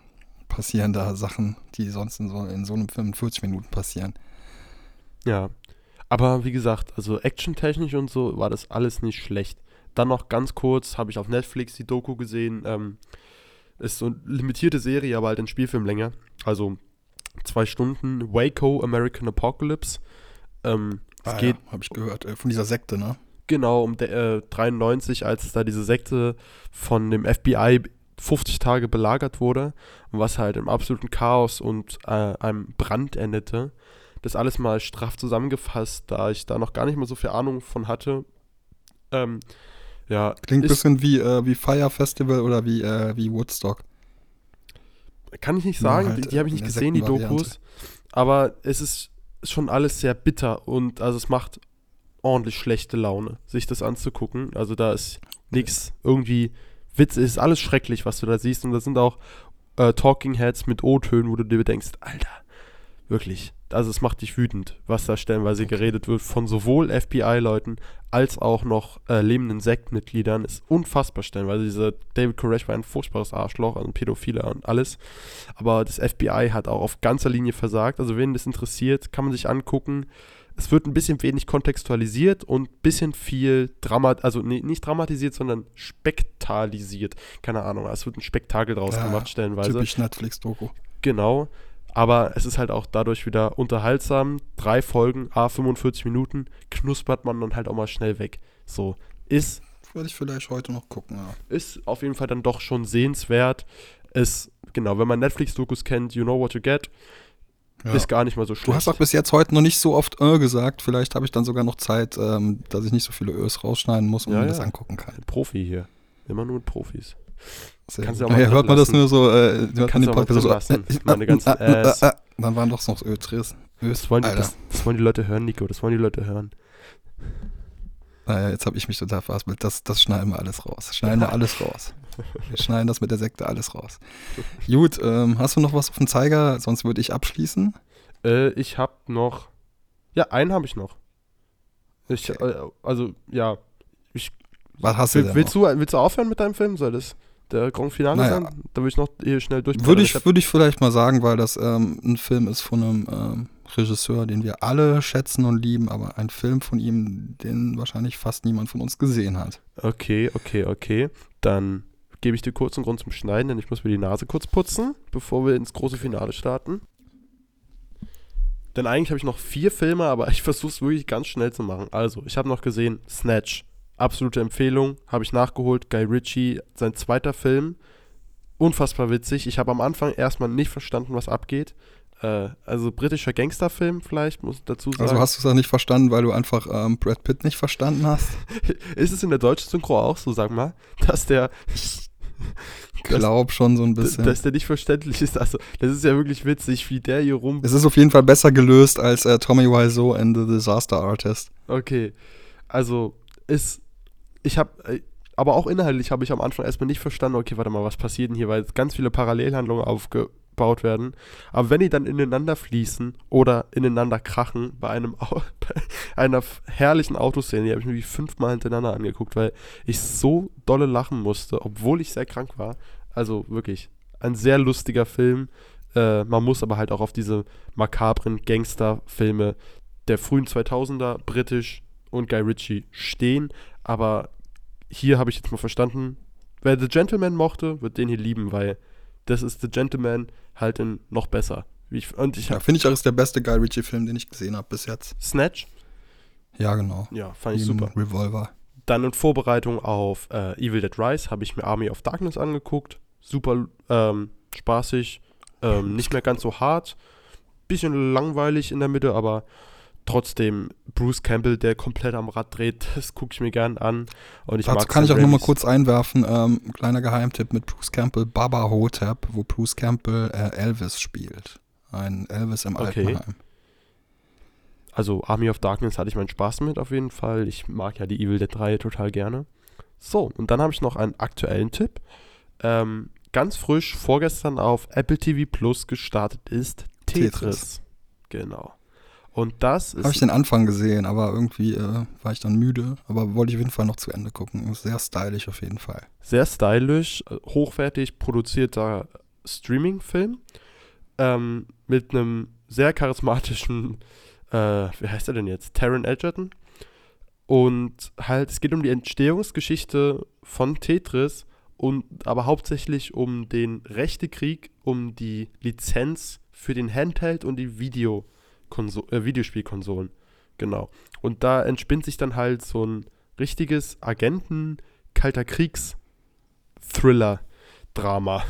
B: passieren da Sachen, die sonst in so, in so einem Film in 40 Minuten passieren.
A: Ja. Aber wie gesagt, also actiontechnisch und so war das alles nicht schlecht. Dann noch ganz kurz, habe ich auf Netflix die Doku gesehen. Ähm, ist so eine limitierte Serie, aber halt in Spielfilmlänge. Also zwei Stunden. Waco American Apocalypse. Ähm, es
B: Ah,
A: geht
B: ja, habe ich gehört, äh, von dieser Sekte, ne?
A: genau um de, äh, 93, als es da diese Sekte von dem FBI 50 Tage belagert wurde und was halt im absoluten Chaos und äh, einem Brand endete. Das alles mal straff zusammengefasst, da ich da noch gar nicht mal so viel Ahnung von hatte. Ähm, ja,
B: Klingt ein bisschen wie, äh, wie Fire Festival oder wie, äh, wie Woodstock.
A: Kann ich nicht sagen,
B: halt,
A: die, die habe ich nicht gesehen, die. Dokus. Aber es ist schon alles sehr bitter und also es macht ordentlich schlechte Laune, sich das anzugucken. Also da ist nichts irgendwie Witz, es ist alles schrecklich, was du da siehst. Und da sind auch äh, Talking Heads mit O-Tönen, wo du dir denkst, Alter, wirklich. Also es macht dich wütend, was da stellenweise
B: Okay.
A: geredet wird von sowohl FBI-Leuten als auch noch äh, lebenden Sektmitgliedern. Ist unfassbar stellenweise. Dieser David Koresh war ein furchtbares Arschloch, also ein Pädophiler und alles. Aber das FBI hat auch auf ganzer Linie versagt. Also wen das interessiert, kann man sich angucken. Es wird ein bisschen wenig kontextualisiert und ein bisschen viel Dramat, also nee, nicht dramatisiert, sondern spektalisiert. Keine Ahnung, es wird ein Spektakel draus
B: Ja,
A: gemacht stellenweise.
B: Typisch Netflix-Doku.
A: Genau. Aber es ist halt auch dadurch wieder unterhaltsam. Drei Folgen, a 45 Minuten, knuspert man dann halt auch mal schnell weg. So, ist,
B: Würde ich vielleicht heute noch gucken, ja.
A: ist auf jeden Fall dann doch schon sehenswert. Es, genau, wenn man Netflix-Dokus kennt, you know what you get,
B: ja.
A: ist gar nicht mal so schlecht.
B: Du hast auch bis jetzt heute noch nicht so oft äh gesagt. Vielleicht habe ich dann sogar noch Zeit, ähm, dass ich nicht so viele Ös rausschneiden muss und
A: Ja,
B: mir
A: ja.
B: das angucken kann.
A: Profi hier. Immer nur mit Profis.
B: Sehr
A: Kannst
B: gut. Naja, hört man das nur so, äh, hört man den Podcast so,
A: lassen.
B: äh,
A: Meine ganzen
B: äh, äh,
A: Äs.
B: dann waren doch noch Ös.
A: Das wollen, die, das, das wollen die Leute hören, Nico. Das wollen die Leute hören.
B: Naja, jetzt habe ich mich total verhaspelt. Das, das schneiden wir alles raus. Schneiden wir alles raus. Wir schneiden das mit der Sekte alles raus. Gut, ähm, hast du noch was auf dem Zeiger? Sonst würde ich abschließen.
A: Äh, ich habe noch. Ja, einen habe ich noch. Ich,
B: Okay.
A: äh, also, ja.
B: Was hast du denn
A: willst, du, willst du aufhören mit deinem Film? Soll das der Grand Finale
B: Naja.
A: sein? Da will ich noch hier schnell durch.
B: noch? Würde ich, würde ich vielleicht mal sagen, weil das ähm, ein Film ist von einem ähm, Regisseur, den wir alle schätzen und lieben, aber ein Film von ihm, den wahrscheinlich fast niemand von uns gesehen hat.
A: Okay, okay, okay. Dann gebe ich dir kurz einen Grund zum Schneiden, denn ich muss mir die Nase kurz putzen, bevor wir ins große Finale starten. Denn eigentlich habe ich noch vier Filme, aber ich versuche es wirklich ganz schnell zu machen. Also, ich habe noch gesehen Snatch. Absolute Empfehlung. Habe ich nachgeholt. Guy Ritchie, sein zweiter Film. Unfassbar witzig. Ich habe am Anfang erstmal nicht verstanden, was abgeht. Äh, also britischer Gangsterfilm vielleicht, muss ich dazu sagen.
B: Also hast du es auch nicht verstanden, weil du einfach ähm, Brad Pitt nicht verstanden hast?
A: Ist es in der deutschen Synchro auch so, sag mal, dass der
B: Ich glaube schon so ein bisschen.
A: dass der nicht verständlich ist. Also, das ist ja wirklich witzig, wie der hier rum.
B: Es ist auf jeden Fall besser gelöst als äh, Tommy Wiseau in The Disaster Artist.
A: Okay. Also, ist. Ich habe. Aber auch inhaltlich habe ich am Anfang erstmal nicht verstanden, okay, warte mal, was passiert denn hier, weil ganz viele Parallelhandlungen aufgebaut werden. Aber wenn die dann ineinander fließen oder ineinander krachen bei einem einer herrlichen Autoszene, die habe ich mir fünfmal hintereinander angeguckt, weil ich so dolle lachen musste, obwohl ich sehr krank war. Also wirklich, ein sehr lustiger Film. Äh, man muss aber halt auch auf diese makabren Gangsterfilme der frühen 2000er, britisch und Guy Ritchie stehen. Aber hier habe ich jetzt mal verstanden, wer The Gentleman mochte, wird den hier lieben, weil das ist The Gentleman halt in noch besser. Wie ich, und ich
B: Ja, finde ich auch ist der beste Guy Ritchie-Film, den ich gesehen habe bis jetzt.
A: Snatch,
B: Ja, genau.
A: ja, fand ich
B: Neben
A: super.
B: Revolver.
A: Dann in Vorbereitung auf äh, Evil Dead Rise habe ich mir Army of Darkness angeguckt. Super ähm, spaßig, ähm, nicht mehr ganz so hart. Bisschen langweilig in der Mitte, aber trotzdem Bruce Campbell, der komplett am Rad dreht, das gucke ich mir gern an. Und ich
B: Dazu
A: mag
B: kann ich auch nur mal
A: Raimis.
B: kurz einwerfen, ähm, ein kleiner Geheimtipp mit Bruce Campbell, Baba Hotep, wo Bruce Campbell äh, Elvis spielt. Ein Elvis im
A: Okay.
B: Altenheim.
A: Also Army of Darkness hatte ich meinen Spaß mit auf jeden Fall. Ich mag ja die Evil Dead Reihe total gerne. So, und dann habe ich noch einen aktuellen Tipp. Ähm, ganz frisch vorgestern auf Apple TV Plus gestartet ist Tetris.
B: Tetris.
A: Genau. Und das ist
B: Habe ich den Anfang gesehen, aber irgendwie äh, war ich dann müde. Aber wollte ich auf jeden Fall noch zu Ende gucken. Sehr stylisch auf jeden Fall.
A: sehr stylisch, hochwertig produzierter Streaming-Film ähm, mit einem sehr charismatischen äh, wie heißt er denn jetzt? Taron Edgerton. Und halt, es geht um die Entstehungsgeschichte von Tetris und aber hauptsächlich um den Rechtekrieg, um die Lizenz für den Handheld und die Video äh, Videospielkonsolen. Genau. Und da entspinnt sich dann halt so ein richtiges Agenten-Kalter Kriegs-Thriller-Drama.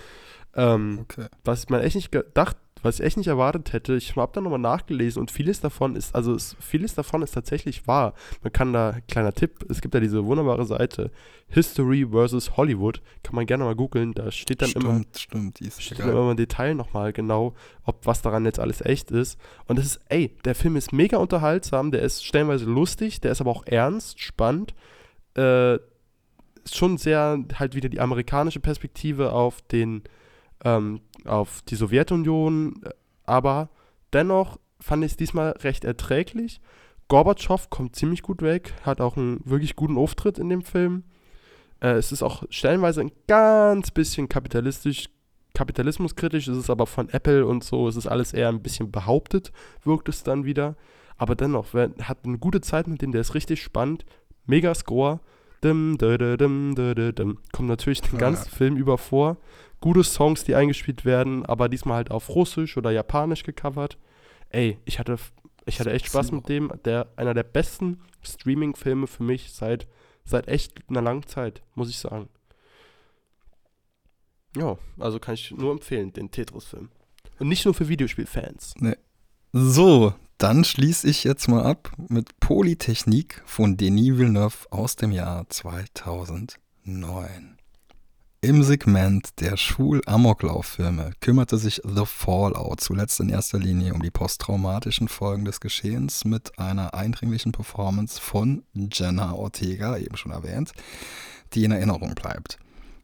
A: ähm, okay. Was man echt nicht gedacht was ich echt nicht erwartet hätte. Ich habe dann nochmal nachgelesen und vieles davon ist, also es, vieles davon ist tatsächlich wahr. Man kann da, kleiner Tipp, es gibt ja diese wunderbare Seite History vs. Hollywood, kann man gerne mal googeln, da steht dann
B: stimmt,
A: immer,
B: stimmt,
A: steht dann immer im Detail nochmal genau, ob was daran jetzt alles echt ist. Und es ist, ey, der Film ist mega unterhaltsam, der ist stellenweise lustig, der ist aber auch ernst, spannend, äh, schon sehr halt wieder die amerikanische Perspektive auf den ähm, auf die Sowjetunion, äh, aber dennoch fand ich es diesmal recht erträglich. Gorbatschow kommt ziemlich gut weg, hat auch einen wirklich guten Auftritt in dem Film. Äh, es ist auch stellenweise ein ganz bisschen kapitalistisch, kapitalismuskritisch, es ist aber von Apple und so, es ist alles eher ein bisschen behauptet, wirkt es dann wieder. Aber dennoch, wer hat eine gute Zeit mit dem, der ist richtig spannend, mega Score. Dim, dim, dim, dim, dim, Kommt natürlich den ganzen ja. Film über vor gute Songs, die eingespielt werden, aber diesmal halt auf Russisch oder Japanisch gecovert. Ey, ich hatte, ich hatte echt Spaß mit dem. Der, einer der besten Streaming-Filme für mich seit, seit echt einer langen Zeit, muss ich sagen. Ja, also kann ich nur empfehlen, den Tetris-Film. Und nicht nur für Videospielfans.
B: Nee. So, dann schließe ich jetzt mal ab mit Polytechnik von Denis Villeneuve aus dem Jahr 2009. Im Segment der Schul-Amoklauf-Filme kümmerte sich The Fallout zuletzt in erster Linie um die posttraumatischen Folgen des Geschehens mit einer eindringlichen Performance von Jenna Ortega, eben schon erwähnt, die in Erinnerung bleibt.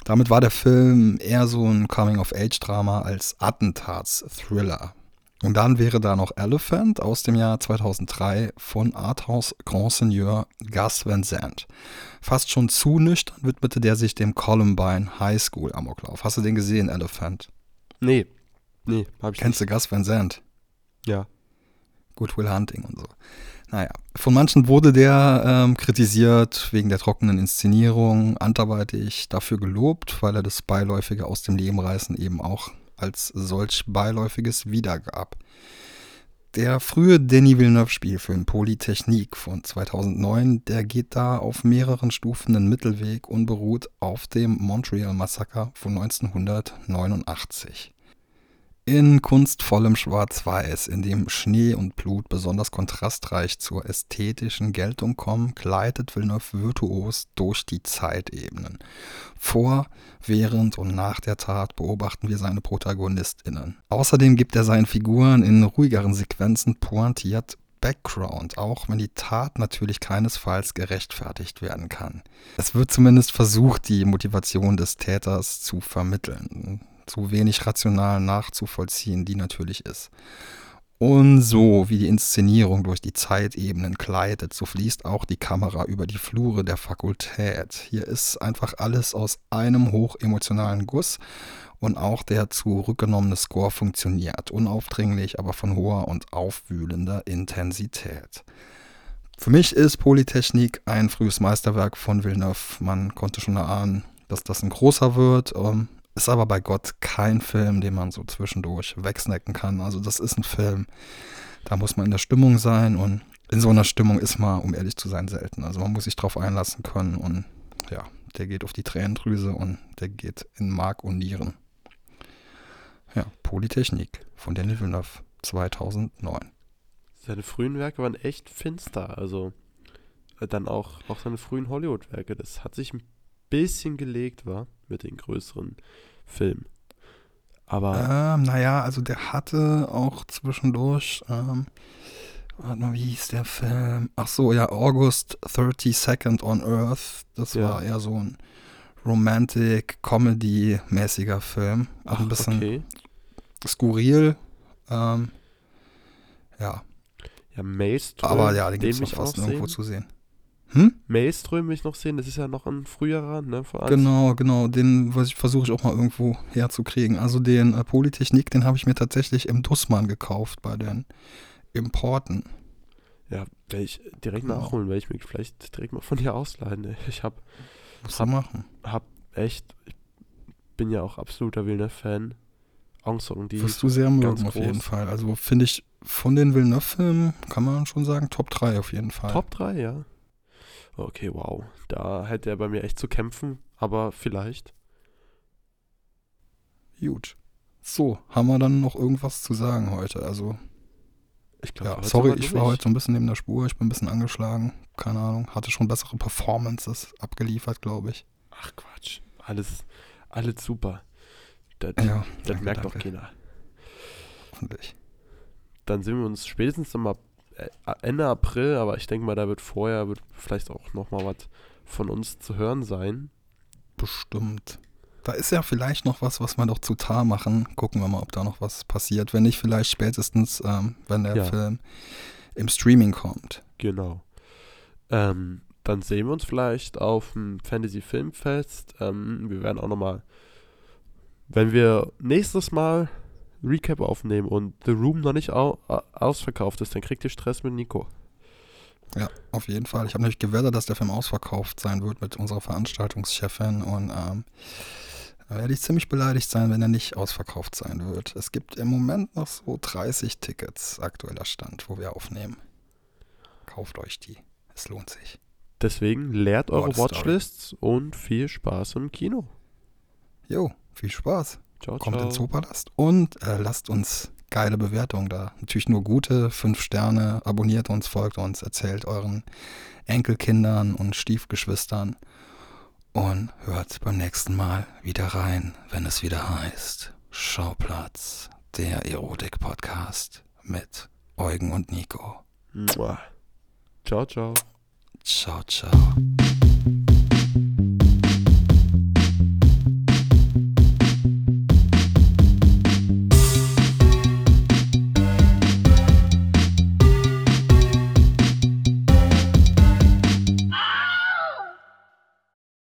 B: Damit war der Film eher so ein Coming-of-Age-Drama als Attentats-Thriller. Und dann wäre da noch Elephant aus dem Jahr 2003 von Arthouse Grand Seigneur Gus Van Sant. Fast schon zu nüchtern widmete der sich dem Columbine High School Amoklauf. Hast du den gesehen, Elephant?
A: Nee. Nee,
B: hab ich Kennst nicht. du Gus Van Sant?
A: Ja.
B: Good Will Hunting und so. Naja, von manchen wurde der ähm, kritisiert wegen der trockenen Inszenierung, anderweitig dafür gelobt, weil er das Beiläufige aus dem Leben reißen eben auch als solch beiläufiges wiedergab. Der frühe Denis Villeneuve-Spielfilm Polytechnik von 2009, der geht da auf mehreren Stufen den Mittelweg und beruht auf dem Montreal-Massaker von 1989 in kunstvollem Schwarz-Weiß, in dem Schnee und Blut besonders kontrastreich zur ästhetischen Geltung kommen, gleitet Villeneuve virtuos durch die Zeitebenen. Vor, während und nach der Tat beobachten wir seine ProtagonistInnen. Außerdem gibt er seinen Figuren in ruhigeren Sequenzen pointiert Background, auch wenn die Tat natürlich keinesfalls gerechtfertigt werden kann. Es wird zumindest versucht, die Motivation des Täters zu vermitteln zu wenig rational nachzuvollziehen, die natürlich ist. Und so wie die Inszenierung durch die Zeitebenen gleitet, so fließt auch die Kamera über die Flure der Fakultät. Hier ist einfach alles aus einem hochemotionalen Guss und auch der zurückgenommene Score funktioniert. Unaufdringlich, aber von hoher und aufwühlender Intensität. Für mich ist Polytechnik ein frühes Meisterwerk von Villeneuve. Man konnte schon erahnen, dass das ein großer wird. Ähm, ist aber bei Gott kein Film, den man so zwischendurch wegsnacken kann. Also das ist ein Film, da muss man in der Stimmung sein und in so einer Stimmung ist man, um ehrlich zu sein, selten. Also man muss sich drauf einlassen können und ja, der geht auf die Tränendrüse und der geht in Mark und Nieren. Ja, Polytechnik von Daniel Villeneuve 2009.
A: Seine frühen Werke waren echt finster, also äh, dann auch, auch seine frühen Hollywood-Werke. Das hat sich ein bisschen gelegt, war mit den größeren Filmen. Aber.
B: Ähm, naja, also der hatte auch zwischendurch, ähm, warte mal, wie hieß der Film? Ach so, ja, August 32nd on Earth. Das ja. war eher so ein Romantic, Comedy-mäßiger Film. Auch Ach, ein bisschen okay. skurril. Ähm, ja.
A: Ja, Maelstrom.
B: Aber ja, den gibt es fast nirgendwo zu sehen.
A: Hm? Maelström will ich noch sehen, das ist ja noch ein früherer, ne?
B: Genau, genau, den versuche ich auch mal irgendwo herzukriegen. Also den äh, Polytechnik, den habe ich mir tatsächlich im Dussmann gekauft bei den importen.
A: Ja, werde ich direkt
B: Genau.
A: nachholen, werde ich mir vielleicht direkt mal von dir ausleihen. ey. Ich habe
B: Musst
A: Hab-
B: machen.
A: hab echt, ich bin ja auch absoluter Villeneuve-Fan. Angsong, die
B: Wirst du sehr mögen, auf jeden. Fall. Also finde ich, von den Villeneuve-Filmen kann man schon sagen, Top 3 auf jeden Fall.
A: Top 3, ja. Okay, wow. Da hätte er bei mir echt zu kämpfen, aber vielleicht.
B: Gut. So, haben wir dann noch irgendwas zu sagen heute? Also,
A: Ich glaube,
B: ja, sorry, ich war heute so ein bisschen neben der Spur, ich bin ein bisschen angeschlagen. Keine Ahnung, hatte schon bessere Performances abgeliefert, glaube ich.
A: Ach Quatsch. Alles, alles super. Das,
B: Ja,
A: das
B: danke,
A: merkt doch
B: danke.
A: keiner.
B: Hoffentlich.
A: Dann sehen wir uns spätestens äh, Ende April, aber ich denke mal, da wird vorher wird vielleicht auch nochmal was von uns zu hören sein.
B: Bestimmt. Da ist ja vielleicht noch was, was wir doch zu Tar machen. Gucken wir mal, ob da noch was passiert. Wenn nicht, vielleicht spätestens, ähm, wenn der
A: Ja.
B: Film im Streaming kommt.
A: Genau. Ähm, dann sehen wir uns vielleicht auf dem Fantasy Filmfest. Ähm, wir werden auch nochmal, wenn wir nächstes Mal Recap aufnehmen und The Room noch nicht au au- ausverkauft ist, dann kriegt ihr Stress mit Nico.
B: Ja, auf jeden Fall. Ich habe nämlich gewettet, dass der Film ausverkauft sein wird mit unserer Veranstaltungschefin und ähm, da werde ich ziemlich beleidigt sein, wenn er nicht ausverkauft sein wird. Es gibt im Moment noch so 30 Tickets, aktueller Stand, wo wir aufnehmen. Kauft euch die. Es lohnt sich.
A: Deswegen leert eure. Watchlists und viel Spaß im Kino.
B: Jo, viel Spaß.
A: Ciao,
B: Kommt
A: ciao.
B: ins Superlast und äh, lasst uns geile Bewertungen da. Natürlich nur gute, fünf Sterne. Abonniert uns, folgt uns, erzählt euren Enkelkindern und Stiefgeschwistern und hört beim nächsten Mal wieder rein, wenn es wieder heißt Schauplatz, der Erotik-Podcast mit Eugen und Nico.
A: Mua. Ciao, ciao.
B: Ciao, ciao.